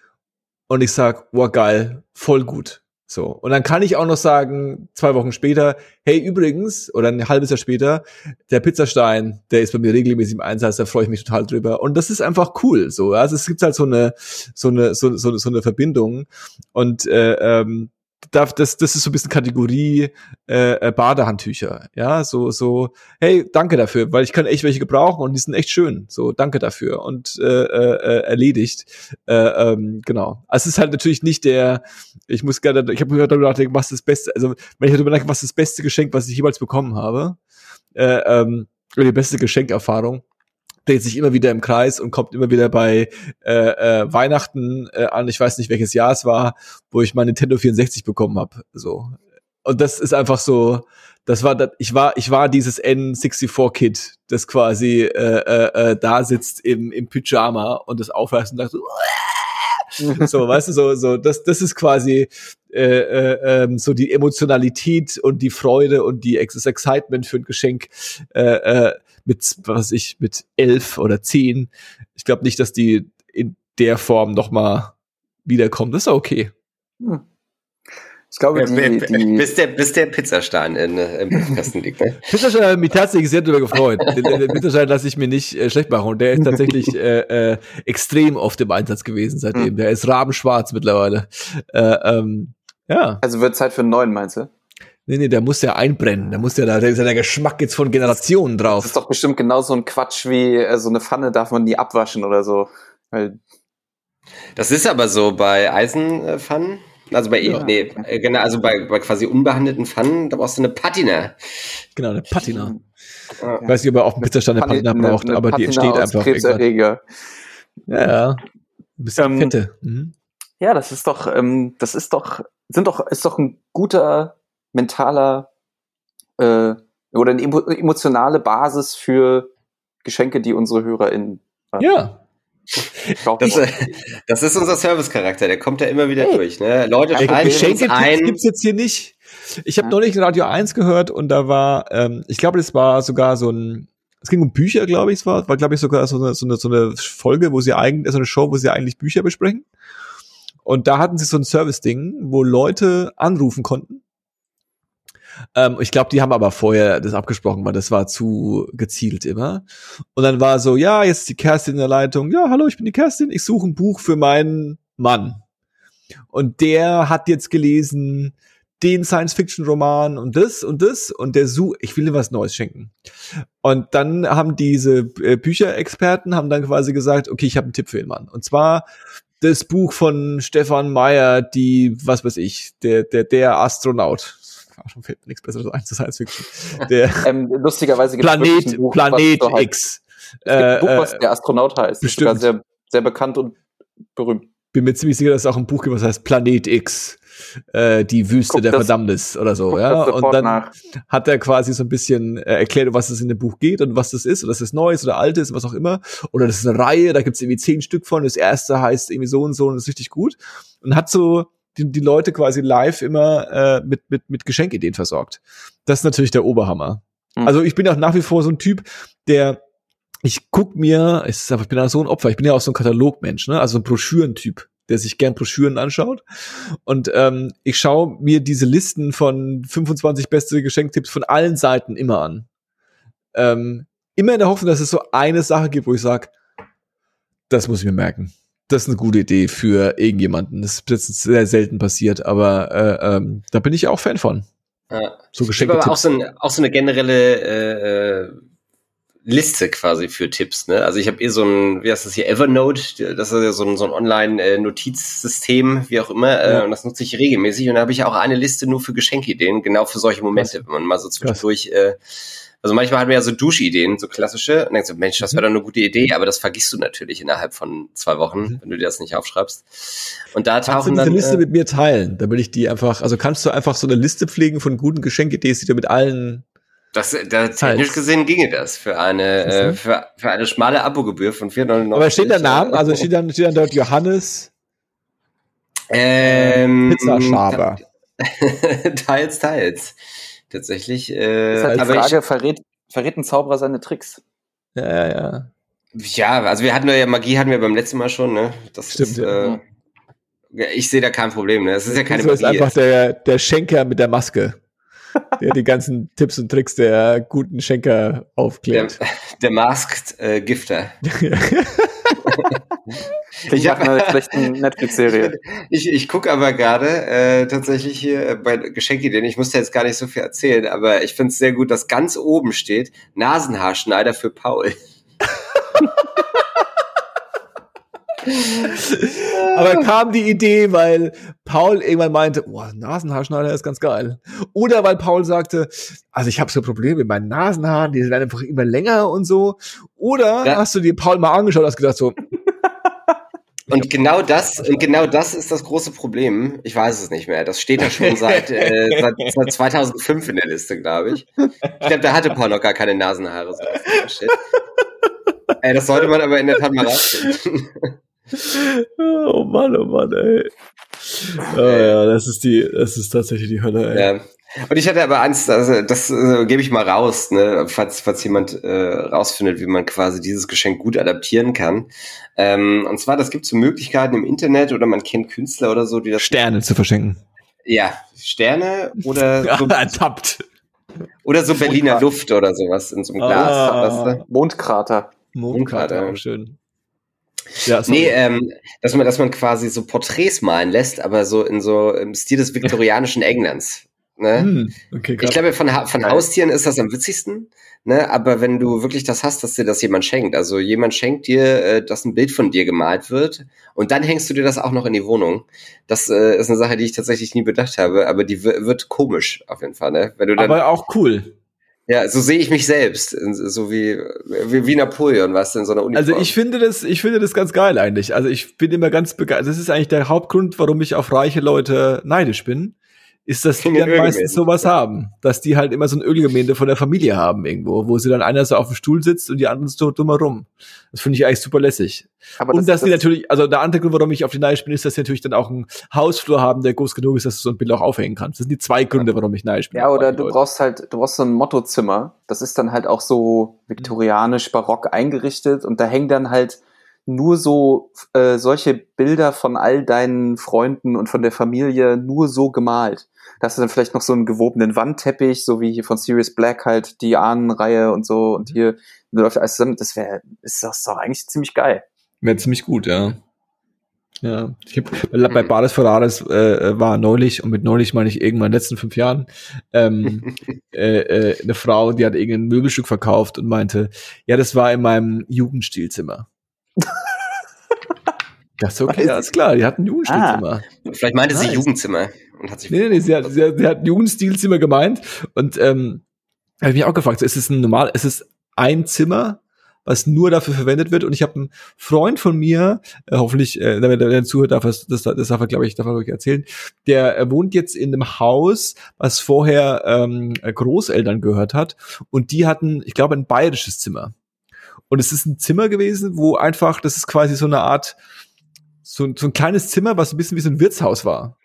und ich sag, wow, geil, voll gut. So. Und dann kann ich auch noch sagen, zwei Wochen später, hey, übrigens, oder ein halbes Jahr später, der Pizzastein, der ist bei mir regelmäßig im Einsatz, da freue ich mich total drüber. Und das ist einfach cool. So. Also es gibt halt so eine, so eine, so, so, so eine Verbindung. Und äh, ähm, das, das ist so ein bisschen Kategorie äh, äh, Badehandtücher. Ja, so, so, hey, danke dafür, weil ich kann echt welche gebrauchen und die sind echt schön. So, danke dafür. Und äh, äh, erledigt. Äh, ähm, genau. Also es ist halt natürlich nicht der, ich muss gerne, ich habe mir darüber nachdenken, was das Beste, also wenn ich darüber nachdenke, was das beste Geschenk, was ich jemals bekommen habe, äh, ähm, die beste Geschenkerfahrung dreht sich immer wieder im Kreis und kommt immer wieder bei äh, äh, Weihnachten äh, an. Ich weiß nicht, welches Jahr es war, wo ich mein Nintendo 64 bekommen habe. So. Und das ist einfach so, das war, ich war, ich war dieses N64-Kid, das quasi äh, äh, äh, da sitzt im, im Pyjama und das aufreißt und sagt so, *laughs* So, weißt du, so, so, das, das ist quasi äh, äh, ähm, so die Emotionalität und die Freude und die das Excitement für ein Geschenk äh, äh, mit, was weiß ich, mit elf oder zehn. Ich glaube nicht, dass die in der Form noch mal wiederkommt. Das ist okay. Hm.
Ich glaube, die, die
bis, der, bis der Pizzastein in, äh, im Kasten liegt. Ne? *laughs*
Pizzastein hat mich tatsächlich sehr darüber gefreut. *laughs* Den, den Pizzastein lasse ich mir nicht äh, schlecht machen. Und der ist tatsächlich äh, äh, extrem oft im Einsatz gewesen seitdem. Mhm. Der ist rabenschwarz mittlerweile. Äh, ähm, ja.
Also wird Zeit für einen neuen, meinst du?
Nee, nee, der muss ja einbrennen. Da muss ja da, da ist ja der Geschmack jetzt von Generationen drauf.
Das ist doch bestimmt genauso ein Quatsch wie äh, so eine Pfanne darf man nie abwaschen oder so. Weil
das ist aber so bei Eisenpfannen. Also bei, ja. nee, äh, genau, also bei, bei quasi unbehandelten Pfannen, da brauchst du eine Patina.
Genau, eine Patina. Ja. Ich weiß nicht, ob er auf dem Pizzastand eine Patina braucht, eine, eine aber Patina die entsteht einfach.
Krebserreger.
Ja, ja. Ein bisschen ähm, Fette. Mhm.
Ja, das ist doch, ähm, das ist doch, sind doch, ist doch ein guter mentaler äh, oder eine emotionale Basis für Geschenke, die unsere HörerInnen
haben. Ja, *laughs*
das, das, ist unser Service-Charakter, der kommt ja immer wieder hey. durch. Ne? Leute schreiben
Geschenke ein. gibt's jetzt hier nicht. Ich habe ja. neulich Radio 1 gehört und da war, ähm, ich glaube, das war sogar so ein, es ging um Bücher, glaube ich, es war, war glaube ich sogar so eine, so eine, so eine Folge, wo sie eigentlich, so eine Show, wo sie eigentlich Bücher besprechen. Und da hatten sie so ein Service-Ding, wo Leute anrufen konnten ähm, ich glaube, die haben aber vorher das abgesprochen, weil das war zu gezielt immer. Und dann war so, ja, jetzt ist die Kerstin in der Leitung. Ja, hallo, ich bin die Kerstin. Ich suche ein Buch für meinen Mann. Und der hat jetzt gelesen den Science-Fiction-Roman und das und das und der sucht, ich will ihm was Neues schenken. Und dann haben diese äh, Bücherexperten haben dann quasi gesagt, okay, ich habe einen Tipp für den Mann. Und zwar das Buch von Stefan Meyer, die, was weiß ich, der, der, der Astronaut schon fällt mir nichts Besseres ein zu Science Fiction.
Der *laughs* ähm, lustigerweise
gibt Planet, es Buch, Planet
so
X.
Es gibt ein Buch, was äh, der Astronaut heißt.
Bestimmt.
Ist sehr, sehr bekannt und berühmt.
Bin mir ziemlich sicher, dass es auch ein Buch gibt, was heißt Planet X. Äh, die Wüste guck der das, Verdammnis oder so, ja. Und dann nach. hat er quasi so ein bisschen äh, erklärt, was es in dem Buch geht und was das ist, oder das ist Neues oder Altes, was auch immer. Oder das ist eine Reihe, da gibt es irgendwie zehn Stück von. Das erste heißt irgendwie so und so und ist richtig gut. Und hat so die, die Leute quasi live immer äh, mit, mit, mit Geschenkideen versorgt. Das ist natürlich der Oberhammer. Mhm. Also ich bin auch nach wie vor so ein Typ, der ich guck mir, ich, ich bin ja so ein Opfer, ich bin ja auch so ein Katalogmensch, ne? also ein Broschürentyp, der sich gern Broschüren anschaut. Und ähm, ich schaue mir diese Listen von 25 beste Geschenktipps von allen Seiten immer an. Ähm, immer in der Hoffnung, dass es so eine Sache gibt, wo ich sage, das muss ich mir merken das ist eine gute Idee für irgendjemanden. Das ist jetzt sehr selten passiert, aber äh, ähm, da bin ich auch Fan von.
Ja. So Geschenke. aber auch so, ein, auch so eine generelle äh, äh, Liste quasi für Tipps. Ne? Also ich habe eh so ein, wie heißt das hier, Evernote, das ist ja so ein, so ein Online-Notizsystem, wie auch immer, äh, ja. äh, und das nutze ich regelmäßig. Und da habe ich auch eine Liste nur für Geschenkideen, genau für solche Momente, wenn man mal so zwischendurch äh, also manchmal hat man ja so Duschideen, so klassische, und denkst du, Mensch, das wäre doch eine gute Idee, aber das vergisst du natürlich innerhalb von zwei Wochen, mhm. wenn du dir das nicht aufschreibst. Und da tauchen
kannst du diese
dann.
Liste äh, mit mir teilen, damit ich die einfach, also kannst du einfach so eine Liste pflegen von guten Geschenkideen, die du mit allen
das, da, technisch gesehen ginge das für eine, äh, für, für eine schmale Abogebühr von 4,99.
Aber steht der Name? Also steht dann, steht dann dort Johannes
ähm,
Pizzaschaber. *laughs*
teils, teils tatsächlich. Äh,
ist halt die Frage, ich, verrät, verrät ein Zauberer seine Tricks?
Ja, ja, ja.
Ja, also wir hatten ja Magie hatten wir beim letzten Mal schon, ne? Das
Stimmt,
ist, ja. Äh, ich sehe da kein Problem, ne? Das ist ja keine
das Magie. Das ist einfach der, der Schenker mit der Maske. der die ganzen Tipps und Tricks der guten Schenker aufklärt.
Der, der Masked äh, Gifter. *laughs* *laughs*
ich habe eine schlechte Netflix-Serie. *laughs*
Ich, ich gucke aber gerade äh, tatsächlich hier bei Geschenkideen. Ich musste jetzt gar nicht so viel erzählen, aber ich finde es sehr gut, dass ganz oben steht Nasenhaarschneider für Paul. *laughs*
Aber kam die Idee, weil Paul irgendwann meinte, boah, Nasenhaarschneider ist ganz geil. Oder weil Paul sagte, also ich habe so Probleme mit meinen Nasenhaaren, die sind einfach immer länger und so. Oder ja. hast du dir Paul mal angeschaut und hast gedacht so,
und genau das, und genau das ist das große Problem. Ich weiß es nicht mehr. Das steht ja schon seit, äh, seit, seit 2005 in der Liste, glaube ich. Ich glaube, da hatte noch gar keine Nasenhaare. So Ey, das sollte man aber in der Tat mal rausfinden.
oh Mann, oh Mann, ey. Oh, ja, das ist die, das ist tatsächlich die Hölle, ey.
Ja. Und ich hatte aber Angst, also das äh, gebe ich mal raus, ne, falls, falls jemand äh, rausfindet, wie man quasi dieses Geschenk gut adaptieren kann. Ähm, und zwar, das gibt so Möglichkeiten im Internet oder man kennt Künstler oder so, die das.
Sterne zu verschenken.
Ja, Sterne oder *laughs* so,
ertappt.
oder so Berliner Luft oder sowas in so einem Glas.
Ah.
weißt du?
Mondkrater.
Mondkarte. auch schön. Ja, sorry.
Nee, ähm, dass man, dass man quasi so Porträts malen lässt, aber so in so im Stil des viktorianischen Englands. Ne?
Hm, okay,
Ich glaube, von, Ha- von. Haustieren ist das am witzigsten, ne? Aber wenn du wirklich das hast, dass dir das jemand schenkt, also jemand schenkt dir, äh, dass ein Bild von dir gemalt wird und dann hängst du dir das auch noch in die Wohnung. Das äh, ist eine Sache, die ich tatsächlich nie bedacht habe, aber die wird komisch auf jeden Fall, ne? Wenn du dann,
Aber auch cool.
ja, so sehe ich mich selbst, so wie, wie, wie Napoleon, was in so einer Uniform.
Also ich finde das, ich finde das ganz geil eigentlich. Also ich bin immer ganz begeistert. Das ist eigentlich der Hauptgrund, warum ich auf reiche Leute neidisch bin. Ist, dass die dann meistens sowas haben. Dass die halt immer so ein Ölgemälde von der Familie haben irgendwo, wo sie dann einer so auf dem Stuhl sitzt und die anderen so dumm herum. Das finde ich eigentlich super lässig.
Aber
und dass die natürlich, also der andere Grund, warum ich auf die neidisch bin, ist, dass sie natürlich dann auch einen Hausflur haben, der groß genug ist, dass du so ein Bild auch aufhängen kannst. Das sind die zwei Gründe, warum ich neidisch bin.
Ja, oder du
Leute.
brauchst halt, du brauchst so ein Mottozimmer. Das ist dann halt auch so viktorianisch barock eingerichtet und da hängen dann halt nur so äh, solche Bilder von all deinen Freunden und von der Familie nur so gemalt. Da hast du dann vielleicht noch so einen gewobenen Wandteppich, so wie hier von Sirius Black halt die Ahnenreihe und so und hier läuft alles zusammen. Das wäre, ist das doch eigentlich ziemlich geil.
Wäre ziemlich gut, ja. Ja, ich hab, *clears throat* bei Bares Ferraris äh, war neulich, und mit neulich meine ich irgendwann in den letzten fünf Jahren, ähm, *laughs* äh, äh, eine Frau, die hat irgendein Möbelstück verkauft und meinte, ja, das war in meinem Jugendstilzimmer. Das ist okay, alles klar, die hat ein Jugendstilzimmer.
Vielleicht meinte sie. Jugendzimmer und hat sich
Nee, nee, nee, sie hat, sie hat, sie hat ein Jugendstilzimmer gemeint und ähm, habe ich mich auch gefragt, so, ist es ein normal, ist es ein Zimmer, was nur dafür verwendet wird und ich habe einen Freund von mir, äh, hoffentlich, äh, wenn der, der zuhört, darf er, das, das darf er, glaube ich, darf er erzählen, der äh, wohnt jetzt in einem Haus, was vorher ähm, Großeltern gehört hat und die hatten, ich glaube, ein bayerisches Zimmer. Und es ist ein Zimmer gewesen, wo einfach, das ist quasi so eine Art, so, ein- so ein kleines Zimmer, was ein bisschen wie so ein Wirtshaus war.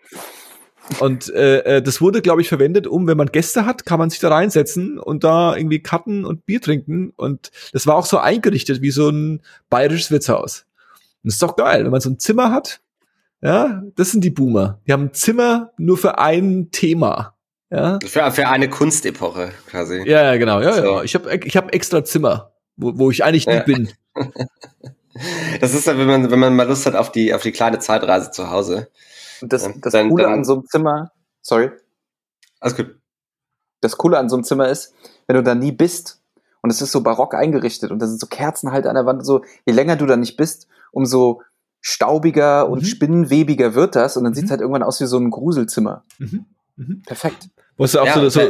Und äh, äh, das wurde, glaube ich, verwendet, um, wenn man Gäste hat, kann man sich da reinsetzen und da irgendwie cutten und Bier trinken. Und das war auch so eingerichtet wie so ein bayerisches Wirtshaus. Und das ist doch geil, wenn man so ein Zimmer hat. Ja, das sind die Boomer. Die haben ein Zimmer nur für ein Thema. Ja,
für, für eine Kunstepoche quasi.
ja, ja genau. Ja,
So.
ja. Ich habe ich hab extra Zimmer, wo, wo ich eigentlich nie
Ja.
bin. *laughs*
Das ist ja, wenn man, wenn man mal Lust hat auf die, auf die kleine Zeitreise zu Hause.
Und das,
Ja,
das
dann-
Coole
dann-
an so einem Zimmer, sorry,
Alles gut.
das Coole an so einem Zimmer ist, wenn du da nie bist und es ist so barock eingerichtet und da sind so Kerzen halt an der Wand, so je länger du da nicht bist, umso staubiger und
Mhm.
spinnenwebiger wird das und dann
Mhm.
sieht's halt irgendwann aus wie so ein Gruselzimmer.
Mhm. Mhm.
Perfekt.
Wo du auch
Ja,
so, so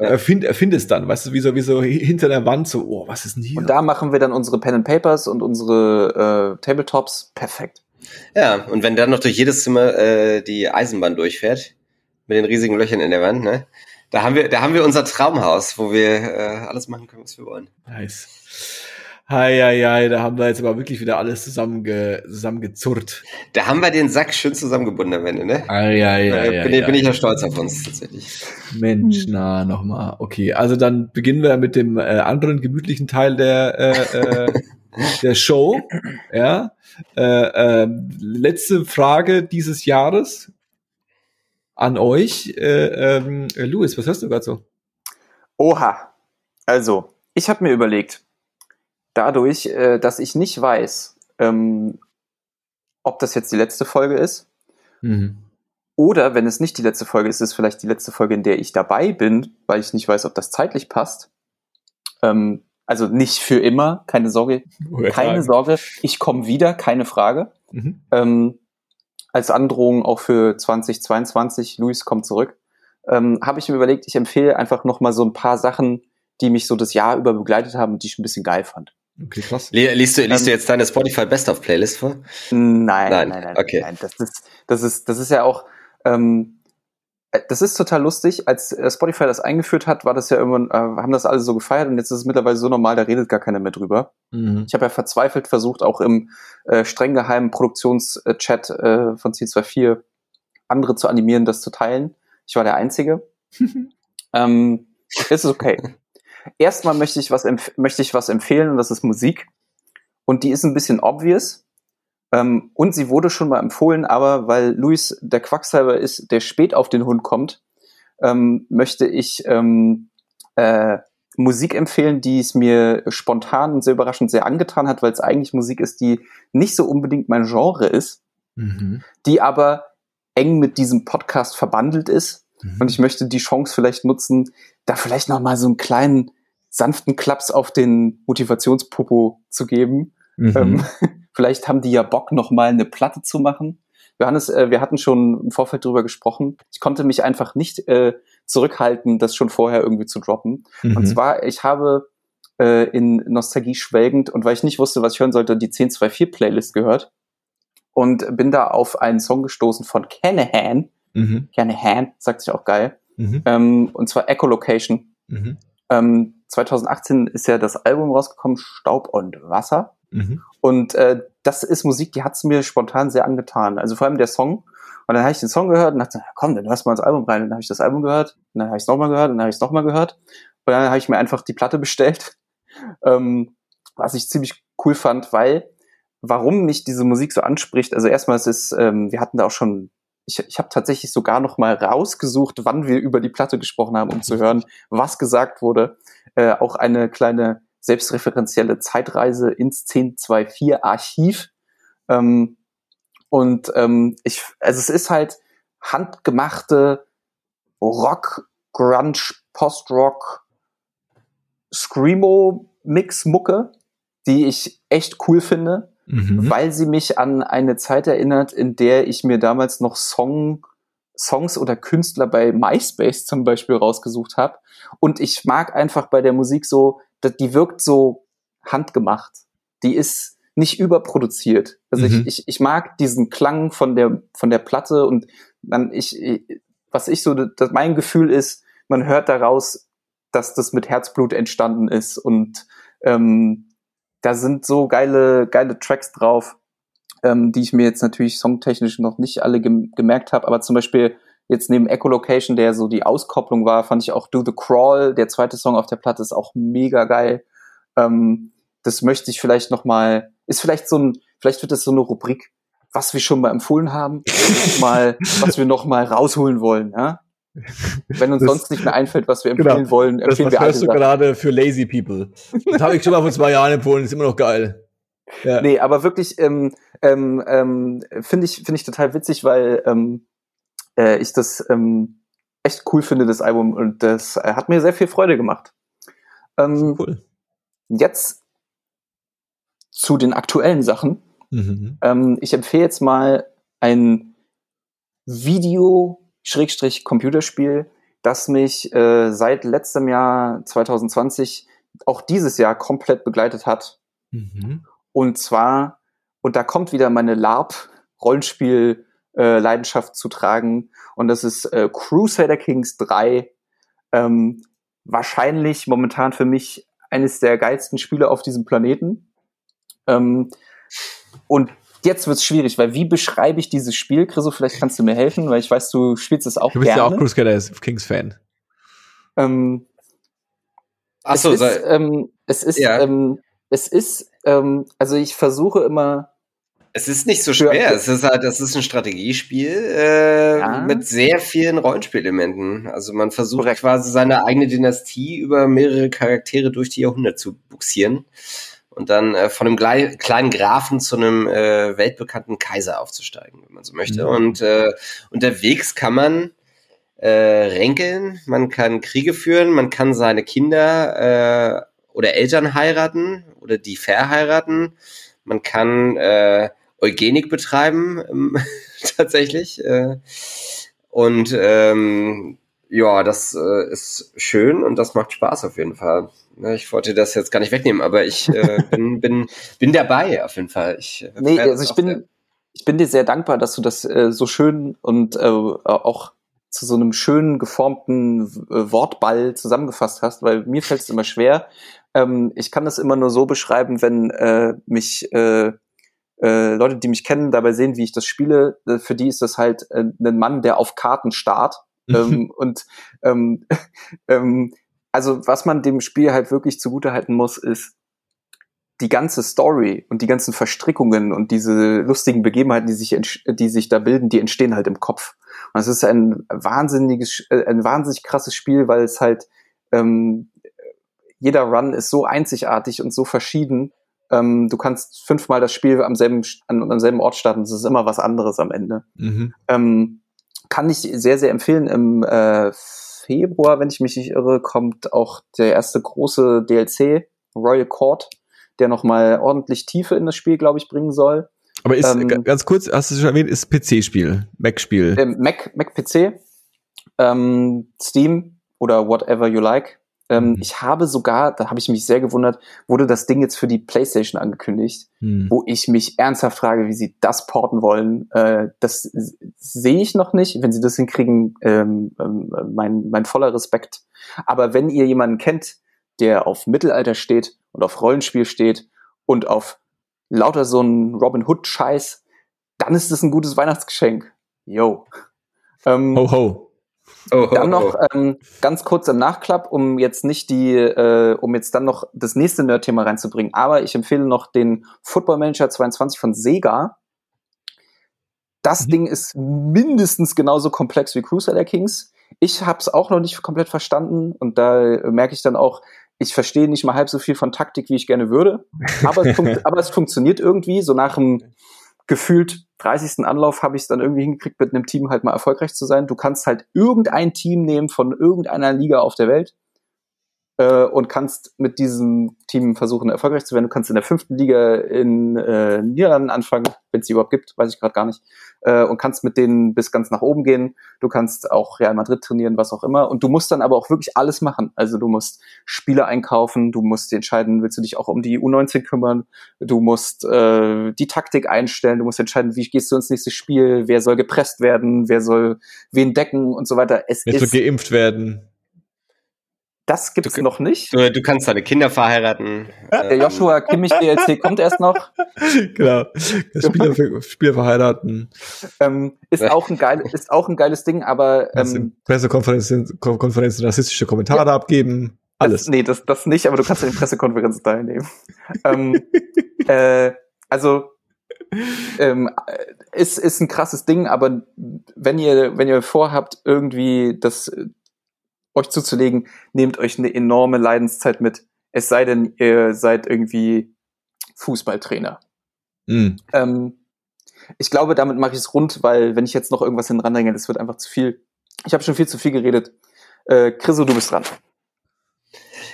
weil-
erfind, erfindest dann, weißt du, wie so, wie so hinter der Wand, so, oh, was ist denn hier?
Und da machen wir dann unsere Pen and Papers und unsere äh, Tabletops perfekt.
Ja, und wenn dann noch durch jedes Zimmer äh, die Eisenbahn durchfährt, mit den riesigen Löchern in der Wand, ne? Da haben wir, da haben wir unser Traumhaus, wo wir äh, alles machen können, was wir wollen.
Nice. Hei, hei, hei, da haben wir jetzt aber wirklich wieder alles zusammenge, zusammengezurrt.
Da haben wir den Sack schön zusammengebunden am Ende, ne?
Ei, ei,
Äh,
ei,
bin, bin ich ja stolz auf uns tatsächlich.
Mensch, na, nochmal. Okay, also dann beginnen wir mit dem äh, anderen gemütlichen Teil der, äh, äh, der Show. Ja. Äh, äh, letzte Frage dieses Jahres an euch. Äh, ähm, äh, Louis, was hörst du gerade so?
Oha. Also, ich habe mir überlegt, dadurch, äh, dass ich nicht weiß, ähm, ob das jetzt die letzte Folge ist,
Mhm.
oder wenn es nicht die letzte Folge ist, ist es vielleicht die letzte Folge, in der ich dabei bin, weil ich nicht weiß, ob das zeitlich passt. Ähm, also nicht für immer, keine Sorge, keine Sorge, ich komme wieder, keine Frage.
Mhm.
Ähm, als Androhung auch für 2022, Luis kommt zurück, ähm, habe ich mir überlegt, ich empfehle einfach noch mal so ein paar Sachen, die mich so das Jahr über begleitet haben und die ich ein bisschen geil fand.
Okay, krass.
Li- Liest du, liest
Ähm,
du jetzt deine Spotify Best of Playlist vor?
Nein,
Nein,
nein, nein,
okay.
nein. Das ist, das ist, das ist ja auch, ähm, äh, das ist total lustig. Als äh, Spotify das eingeführt hat, war das ja irgendwann, äh, haben das alle so gefeiert und jetzt ist es mittlerweile so normal, da redet gar keiner mehr drüber.
Mhm.
Ich habe ja verzweifelt versucht, auch im äh, streng geheimen Produktionschat äh, von C24 andere zu animieren, das zu teilen. Ich war der Einzige. *laughs* ähm, es ist okay. Erstmal möchte ich was möchte ich was empfehlen und das ist Musik. Und die ist ein bisschen obvious. Ähm, und sie wurde schon mal empfohlen, aber weil Luis der Quacksalber ist, der spät auf den Hund kommt, ähm, möchte ich ähm, äh, Musik empfehlen, die es mir spontan und sehr überraschend sehr angetan hat, weil es eigentlich Musik ist, die nicht so unbedingt mein Genre ist,
Mhm.
die aber eng mit diesem Podcast verbandelt ist.
Mhm.
Und ich möchte die Chance vielleicht nutzen, da vielleicht noch mal so einen kleinen sanften Klaps auf den Motivationspopo zu geben.
Mhm.
Ähm, *laughs* vielleicht haben die ja Bock, noch mal eine Platte zu machen. Johannes, äh, wir hatten schon im Vorfeld drüber gesprochen. Ich konnte mich einfach nicht äh, zurückhalten, das schon vorher irgendwie zu droppen.
Mhm.
Und zwar, ich habe äh, in Nostalgie schwelgend und weil ich nicht wusste, was ich hören sollte, die 1024 Playlist gehört und bin da auf einen Song gestoßen von Canahan.
Mhm.
Canahan, sagt sich auch geil.
Mhm.
Ähm, und zwar Echolocation.
Mhm.
Ähm, 2018 ist ja das Album rausgekommen, Staub und Wasser.
Mhm.
Und äh, das ist Musik, die hat's mir spontan sehr angetan. Also vor allem der Song. Und dann habe ich den Song gehört und dachte, komm, dann hörst du mal ins Album rein. Und dann habe ich das Album gehört, und dann habe ich es nochmal gehört, und dann habe ich es nochmal gehört. Und dann habe ich mir einfach die Platte bestellt, *laughs* ähm, was ich ziemlich cool fand, weil warum mich diese Musik so anspricht, also erstmal es ist, ähm, wir hatten da auch schon, ich, ich habe tatsächlich sogar noch mal rausgesucht, wann wir über die Platte gesprochen haben, um zu hören, was gesagt wurde. Äh, auch eine kleine selbstreferenzielle Zeitreise ins 1024 Archiv. Ähm, und ähm, ich, also es ist halt handgemachte Rock, Grunge, Post-Rock, Screamo-Mix-Mucke, die ich echt cool finde,
Mhm.
weil sie mich an eine Zeit erinnert, in der ich mir damals noch Song, Songs oder Künstler bei MySpace zum Beispiel rausgesucht habe. Und ich mag einfach bei der Musik so, die wirkt so handgemacht. Die ist nicht überproduziert. Also
Mhm.
ich, ich, ich mag diesen Klang von der, von der Platte und dann ich, ich was ich so, das, mein Gefühl ist, man hört daraus, dass das mit Herzblut entstanden ist und ähm, da sind so geile, geile Tracks drauf, ähm, die ich mir jetzt natürlich songtechnisch noch nicht alle gem gemerkt habe, aber zum Beispiel jetzt neben Echolocation, der so die Auskopplung war, fand ich auch Do the Crawl, der zweite Song auf der Platte ist auch mega geil. Ähm, das möchte ich vielleicht noch mal, ist vielleicht so ein, vielleicht wird das so eine Rubrik, was wir schon mal empfohlen haben, *laughs* mal, was wir noch mal rausholen wollen, ja? Wenn uns
Das-
sonst nicht mehr einfällt, was wir
Genau.
empfehlen wollen,
Das
empfehlen
was
wir
hörst du gerade für lazy people. Das habe ich schon mal vor zwei Jahren empfohlen, ist immer noch geil. Ja.
Nee, aber wirklich ähm, ähm, ähm, finde ich finde ich total witzig, weil ähm, äh, ich das ähm, echt cool finde, das Album und das äh, hat mir sehr viel Freude gemacht. Ähm,
Cool.
Jetzt zu den aktuellen Sachen.
Mhm.
Ähm, ich empfehle jetzt mal ein Video-Computerspiel, das mich äh, seit letztem Jahr 2020 auch dieses Jahr komplett begleitet hat.
Mhm.
Und zwar, und da kommt wieder meine LARP-Rollenspiel-Leidenschaft zu tragen. Und das ist äh, Crusader Kings 3. Ähm, wahrscheinlich momentan für mich eines der geilsten Spiele auf diesem Planeten. Ähm, und jetzt wird's schwierig, weil wie beschreibe ich dieses Spiel? Chriso, vielleicht kannst du mir helfen, weil ich weiß, du spielst es auch
Du bist ja
gerne.
auch Crusader Kings Fan.
ähm,
Ach
es
so,
ist,
sei-
ähm, es ist,
Ja.
ähm, es ist, ähm, also ich versuche immer,
Es ist nicht so
Für-
schwer. Es ist halt, das ist ein Strategiespiel äh,
Ja.
mit sehr vielen Rollenspielelementen. Also man versucht
Korrekt.
quasi seine eigene Dynastie über mehrere Charaktere durch die Jahrhunderte zu buxieren und dann äh, von einem glei- kleinen Grafen zu einem äh, weltbekannten Kaiser aufzusteigen, wenn man so möchte.
Mhm.
Und äh, unterwegs kann man äh, ränkeln, man kann Kriege führen, man kann seine Kinder äh, oder Eltern heiraten oder die verheiraten. Man kann äh, Eugenik betreiben, ähm, *laughs* tatsächlich. Äh, und ähm, ja, das äh, ist schön und das macht Spaß auf jeden Fall. Ne, Ich wollte das jetzt gar nicht wegnehmen, aber ich äh, *laughs* bin, bin, bin dabei auf jeden Fall. Ich, äh,
Nee, also ich bin, ich bin dir sehr dankbar, dass du das äh, so schön und äh, auch zu so einem schönen geformten äh, Wortball zusammengefasst hast, weil mir fällt es immer schwer. Ähm, ich kann das immer nur so beschreiben, wenn äh, mich äh, äh, Leute, die mich kennen, dabei sehen, wie ich das spiele. Äh, für die ist das halt äh, ein Mann, der auf Karten starrt. Ähm, *laughs* und ähm, *laughs* ähm, also was man dem Spiel halt wirklich zugutehalten muss, ist, die ganze Story und die ganzen Verstrickungen und diese lustigen Begebenheiten, die sich, die sich da bilden, die entstehen halt im Kopf. Und es ist ein wahnsinniges, äh, ein wahnsinnig krasses Spiel, weil es halt ähm, jeder Run ist so einzigartig und so verschieden. Ähm, du kannst fünfmal das Spiel am selben, an, am selben Ort starten. Es ist immer was anderes am Ende. Mhm. Ähm, kann ich sehr, sehr empfehlen. Im äh, Februar, wenn ich mich nicht irre, kommt auch der erste große DLC, Royal Court der nochmal ordentlich Tiefe in das Spiel, glaube ich, bringen soll.
Aber ist, ähm, ganz kurz, hast du schon erwähnt, ist PC-Spiel, Mac-Spiel.
Äh, Mac, Mac-PC, ähm, Steam oder whatever you like. Ähm, mhm. Ich habe sogar, da habe ich mich sehr gewundert, wurde das Ding jetzt für die PlayStation angekündigt, mhm. wo ich mich ernsthaft frage, wie sie das porten wollen. Äh, das sehe ich noch nicht. Wenn sie das hinkriegen, ähm, ähm, mein, mein voller Respekt. Aber wenn ihr jemanden kennt, der auf Mittelalter steht und auf Rollenspiel steht und auf lauter so einen Robin Hood Scheiß, dann ist es ein gutes Weihnachtsgeschenk. Yo. Ähm,
ho ho.
Oh, dann noch ähm, ganz kurz im Nachklapp, um jetzt nicht die, äh, um jetzt dann noch das nächste Nerd-Thema reinzubringen. Aber ich empfehle noch den Football Manager 22 von Sega. Das mhm. Ding ist mindestens genauso komplex wie Crusader Kings. Ich habe es auch noch nicht komplett verstanden und da merke ich dann auch, ich verstehe nicht mal halb so viel von Taktik, wie ich gerne würde, aber es, *laughs* aber es funktioniert irgendwie. So nach einem gefühlt 30. Anlauf habe ich es dann irgendwie hingekriegt, mit einem Team halt mal erfolgreich zu sein. Du kannst halt irgendein Team nehmen von irgendeiner Liga auf der Welt äh, und kannst mit diesem Team versuchen, erfolgreich zu werden. Du kannst in der fünften Liga in äh, Niederlanden anfangen, wenn es die überhaupt gibt, weiß ich gerade gar nicht, äh, und kannst mit denen bis ganz nach oben gehen. Du kannst auch Real Madrid trainieren, was auch immer. Und du musst dann aber auch wirklich alles machen. Also du musst Spieler einkaufen, du musst entscheiden, willst du dich auch um die U19 kümmern, du musst äh, die Taktik einstellen, du musst entscheiden, wie gehst du ins nächste Spiel, wer soll gepresst werden, wer soll wen decken und so weiter.
Es Willst ist, du geimpft werden?
Das gibt's du, noch nicht.
Du, du, kannst deine Kinder verheiraten.
Der Joshua Kimmich DLC kommt erst noch. *laughs*
Genau. Spieler, *laughs* Spieler verheiraten.
Ähm, ist auch ein geil, ist auch ein geiles Ding, aber ähm,
Pressekonferenzen, Konferenzen rassistische Kommentare ja, abgeben. Alles.
Das, nee, das, das nicht, aber du kannst an den Pressekonferenzen teilnehmen. ähm, *laughs* äh, also ähm, ist, ist ein krasses Ding, aber wenn ihr, wenn ihr vorhabt, irgendwie das euch zuzulegen, nehmt euch eine enorme Leidenszeit mit. Es sei denn, ihr seid irgendwie Fußballtrainer. Mhm. Ähm, ich glaube, damit mache ich es rund, weil wenn ich jetzt noch irgendwas hinten ranhänge, das wird einfach zu viel. Ich habe schon viel zu viel geredet. Äh, Chriso, du bist dran.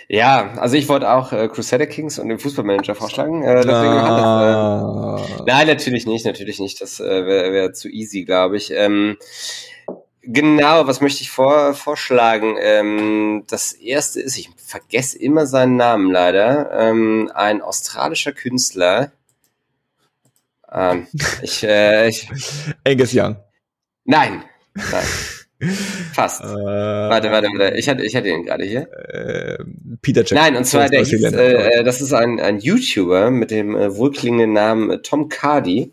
Ja, also ich wollte auch äh, Crusader Kings und den Fußballmanager vorschlagen. Äh, deswegen ah. das, äh, nein, natürlich nicht, natürlich nicht. Das äh, wäre wär zu easy, glaube ich. Ähm, Genau, was möchte ich vor, vorschlagen? Ähm, das erste ist, ich vergesse immer seinen Namen leider, ähm, ein australischer Künstler. Ähm, ich, äh, ich, *laughs*
Angus Young.
Nein. nein. *laughs* Fast. Äh, warte, warte, warte. Ich hatte, ich hatte ihn gerade hier. Äh,
Peter Jackson.
Nein, und zwar der hieß, äh, das ist ein, ein YouTuber mit dem äh, wohlklingenden Namen Tom Cardi.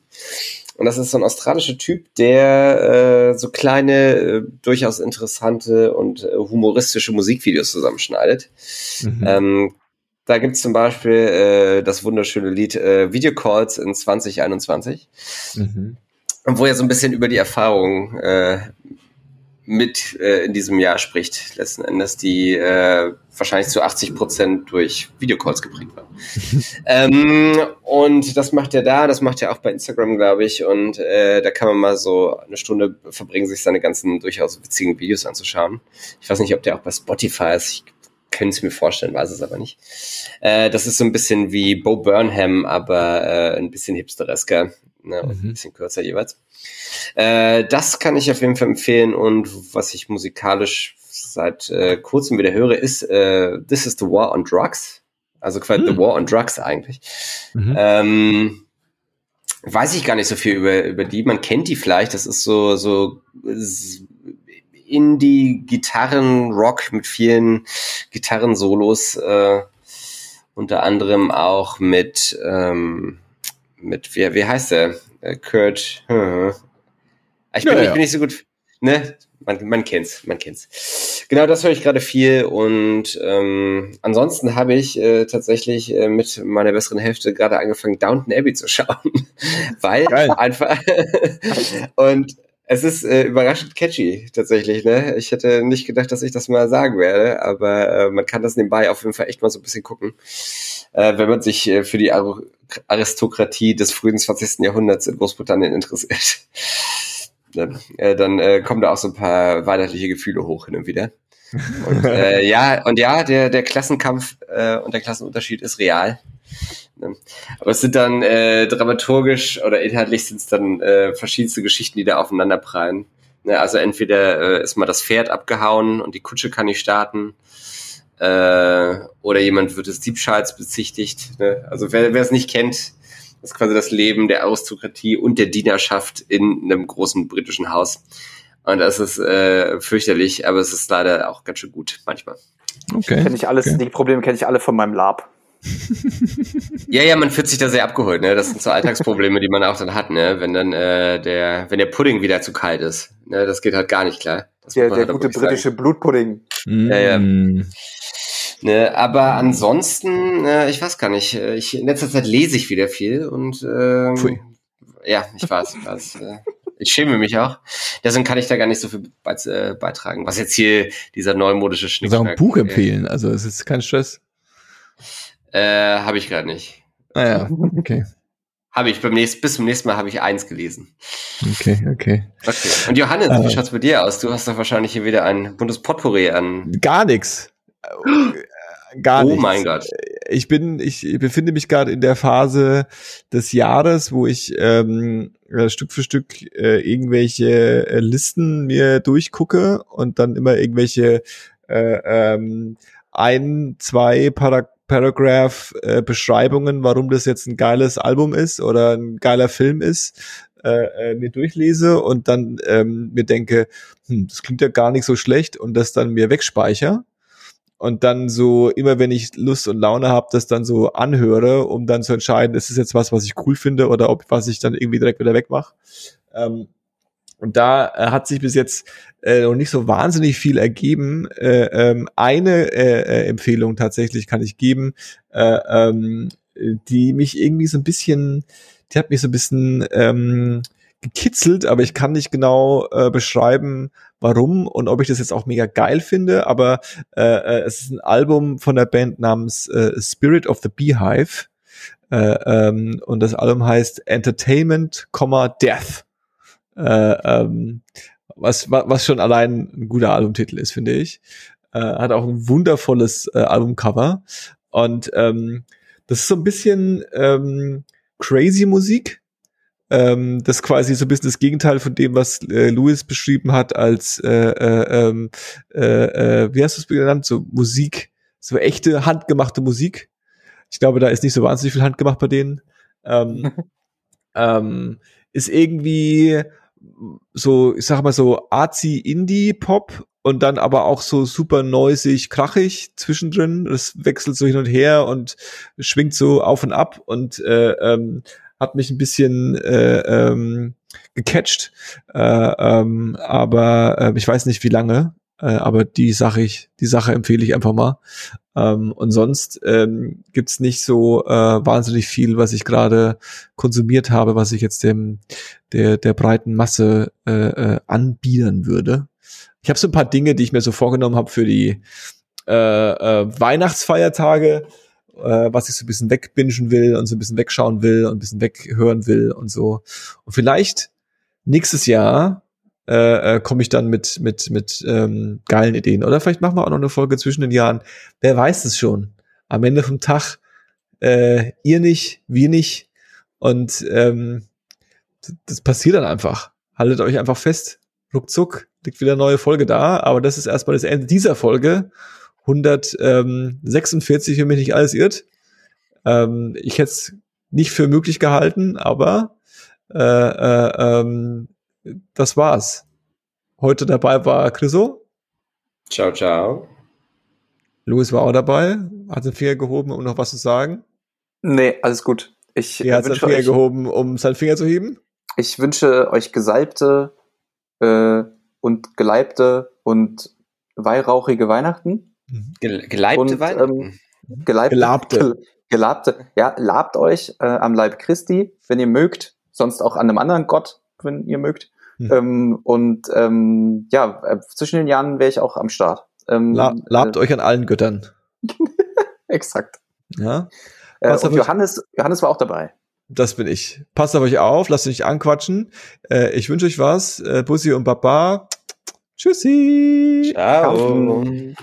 Und das ist so ein australischer Typ, der äh, so kleine, äh, durchaus interessante und äh, humoristische Musikvideos zusammenschneidet. Mhm. Ähm, da gibt's zum Beispiel äh, das wunderschöne Lied äh, Video Calls in 2021, mhm. wo er so ein bisschen über die Erfahrungen äh, mit äh, in diesem Jahr spricht, letzten Endes, die äh, wahrscheinlich zu 80 Prozent durch Videocalls geprägt war. *laughs* ähm, und das macht er da, das macht er auch bei Instagram, glaube ich. Und äh, da kann man mal so eine Stunde verbringen, sich seine ganzen durchaus witzigen Videos anzuschauen. Ich weiß nicht, ob der auch bei Spotify ist. Ich könnte es mir vorstellen, weiß es aber nicht. Äh, das ist so ein bisschen wie Bo Burnham, aber äh, ein bisschen hipsteresker ne, mhm. ein bisschen kürzer jeweils. Äh, das kann ich auf jeden Fall empfehlen und was ich musikalisch seit äh, kurzem wieder höre, ist äh, This is the War on Drugs. Also quasi mhm. The War on Drugs eigentlich. Mhm. Ähm, weiß ich gar nicht so viel über, über die. Man kennt die vielleicht. Das ist so, so Indie-Gitarren-Rock mit vielen Gitarrensolos, äh, unter anderem auch mit, ähm, mit, wie, wie heißt der? Äh, Kurt. Hm. Ich bin, ja, ja. ich bin nicht so gut, ne? Man, man kennt's, man kennt's. Genau, das höre ich gerade viel und ähm, ansonsten habe ich äh, tatsächlich äh, mit meiner besseren Hälfte gerade angefangen, Downton Abbey zu *laughs* schauen, weil Geil. einfach *laughs* und es ist äh, überraschend catchy tatsächlich. Ne? Ich hätte nicht gedacht, dass ich das mal sagen werde, aber äh, man kann das nebenbei auf jeden Fall echt mal so ein bisschen gucken, äh, wenn man sich äh, für die Ar Aristokratie des frühen 20. Jahrhunderts in Großbritannien interessiert. *laughs* dann, äh, dann äh, kommen da auch so ein paar weihnachtliche Gefühle hoch hin und wieder. Und, *laughs* äh, ja, und ja, der, der Klassenkampf äh, und der Klassenunterschied ist real. Ne? Aber es sind dann äh, dramaturgisch oder inhaltlich sind es dann äh, verschiedenste Geschichten, die da aufeinander prallen. Ne? Also entweder äh, ist mal das Pferd abgehauen und die Kutsche kann nicht starten, äh, oder jemand wird des Diebschahls bezichtigt. Ne? Also wer, wer es nicht kennt, das ist quasi das Leben der Aristokratie und der Dienerschaft in einem großen britischen Haus. Und das ist äh, fürchterlich, aber es ist leider auch ganz schön gut manchmal.
Okay. Kenn ich alles, okay. die Probleme kenne ich alle von meinem Lab.
ja, ja, man fühlt sich da sehr abgeholt, ne? Das sind so Alltagsprobleme, die man auch dann hat, ne? Wenn dann äh, der, wenn der Pudding wieder zu kalt ist. Ne? Das geht halt gar nicht klar. Das
ja, der halt gute britische sagen. Blutpudding.
Mm. Ja, ja. Ne, aber ansonsten, äh, ich weiß gar nicht, äh, ich, in letzter Zeit lese ich wieder viel und ähm, ja, ich weiß, ich weiß. Äh, ich schäme mich auch. Deswegen kann ich da gar nicht so viel be äh, beitragen. Was jetzt hier dieser neumodische
Schnick. Du auch ein Buch empfehlen, also es ist kein Stress.
Äh, habe ich gerade nicht.
Ah ja, okay.
Habe ich beim nächsten, bis zum nächsten Mal habe ich eins gelesen.
Okay, okay.
Okay. Und Johannes, äh, wie schaut's bei dir aus? Du hast doch wahrscheinlich hier wieder ein buntes Potpourri an.
Gar nichts. Gar
oh
nichts.
mein Gott.
Ich bin, ich befinde mich gerade in der Phase des Jahres, wo ich ähm, äh, Stück für Stück äh, irgendwelche äh, Listen mir durchgucke und dann immer irgendwelche äh, ähm, ein, zwei Parag Paragraph äh, Beschreibungen, warum das jetzt ein geiles Album ist oder ein geiler Film ist, äh, äh, mir durchlese und dann ähm, mir denke, hm, das klingt ja gar nicht so schlecht und das dann mir wegspeichere und dann so immer wenn ich Lust und Laune habe, das dann so anhöre, um dann zu entscheiden, ist es jetzt was, was ich cool finde oder ob was ich dann irgendwie direkt wieder wegmache. Ähm, und da äh, hat sich bis jetzt äh, noch nicht so wahnsinnig viel ergeben. Äh, ähm, eine äh, äh, Empfehlung tatsächlich kann ich geben, äh, ähm, die mich irgendwie so ein bisschen, die hat mich so ein bisschen ähm, gekitzelt, aber ich kann nicht genau äh, beschreiben, warum und ob ich das jetzt auch mega geil finde. Aber äh, äh, es ist ein Album von der Band namens äh, Spirit of the Beehive. Äh, ähm, und das Album heißt Entertainment, Death. Äh, ähm, was, was schon allein ein guter Albumtitel ist, finde ich. Äh, hat auch ein wundervolles äh, Albumcover. Und ähm, das ist so ein bisschen ähm, crazy Musik. Ähm, das ist quasi so ein bisschen das Gegenteil von dem, was äh, Louis beschrieben hat als äh, äh, ähm, äh, äh, wie hast du es genannt? So Musik, so echte handgemachte Musik. Ich glaube, da ist nicht so wahnsinnig viel handgemacht bei denen. Ähm, *laughs* ähm, ist irgendwie so, ich sag mal so artsy Indie-Pop und dann aber auch so super noisig, krachig zwischendrin. Das wechselt so hin und her und schwingt so auf und ab und äh, ähm, hat mich ein bisschen äh, ähm, gecatcht. Äh, ähm, aber äh, ich weiß nicht wie lange. Äh, aber die Sache ich, die Sache empfehle ich einfach mal. Ähm, und sonst ähm, gibt's nicht so äh, wahnsinnig viel, was ich gerade konsumiert habe, was ich jetzt dem der der breiten Masse äh, äh, anbieten würde. Ich habe so ein paar Dinge, die ich mir so vorgenommen habe für die äh, äh, Weihnachtsfeiertage, äh, was ich so ein bisschen wegbingen will und so ein bisschen wegschauen will und ein bisschen weghören will und so. Und vielleicht nächstes Jahr äh, äh, komme ich dann mit mit mit ähm, geilen Ideen. Oder vielleicht machen wir auch noch eine Folge zwischen den Jahren. Wer weiß es schon? Am Ende vom Tag äh, ihr nicht, wir nicht und ähm, das passiert dann einfach. Haltet euch einfach fest. Ruckzuck liegt wieder eine neue Folge da. Aber das ist erstmal das Ende dieser Folge. 146, wenn mich nicht alles irrt. Ähm, ich hätte es nicht für möglich gehalten, aber äh, äh, ähm, das war's. Heute dabei war Chriso.
Ciao, ciao.
Louis war auch dabei, hat den Finger gehoben, um noch was zu sagen.
Nee, alles gut. Ich
Er hat seinen Finger
euch,
gehoben, um seinen Finger zu heben.
ich wünsche euch gesalbte äh, und geleibte und weihrauchige Weihnachten.
Gel geleibte
Und,
Weihnachten.
Geleibte,
Gelabte. *laughs*
gel- gelabte. Ja, labt euch äh, am Leib Christi, wenn ihr mögt. Sonst auch an einem anderen Gott, wenn ihr mögt.
Hm.
Ähm, und ähm, ja, äh, zwischen den Jahren wäre ich auch am Start. Ähm,
La labt euch an allen Göttern.
Äh, *laughs* exakt.
Ja,
Äh, und Johannes, Johannes war auch dabei.
das bin ich. Passt auf euch auf, lasst euch nicht anquatschen. Äh, ich wünsche euch was. Äh, Bussi und Baba. *tsk* Tschüssi.
Ciao.
Kaufen.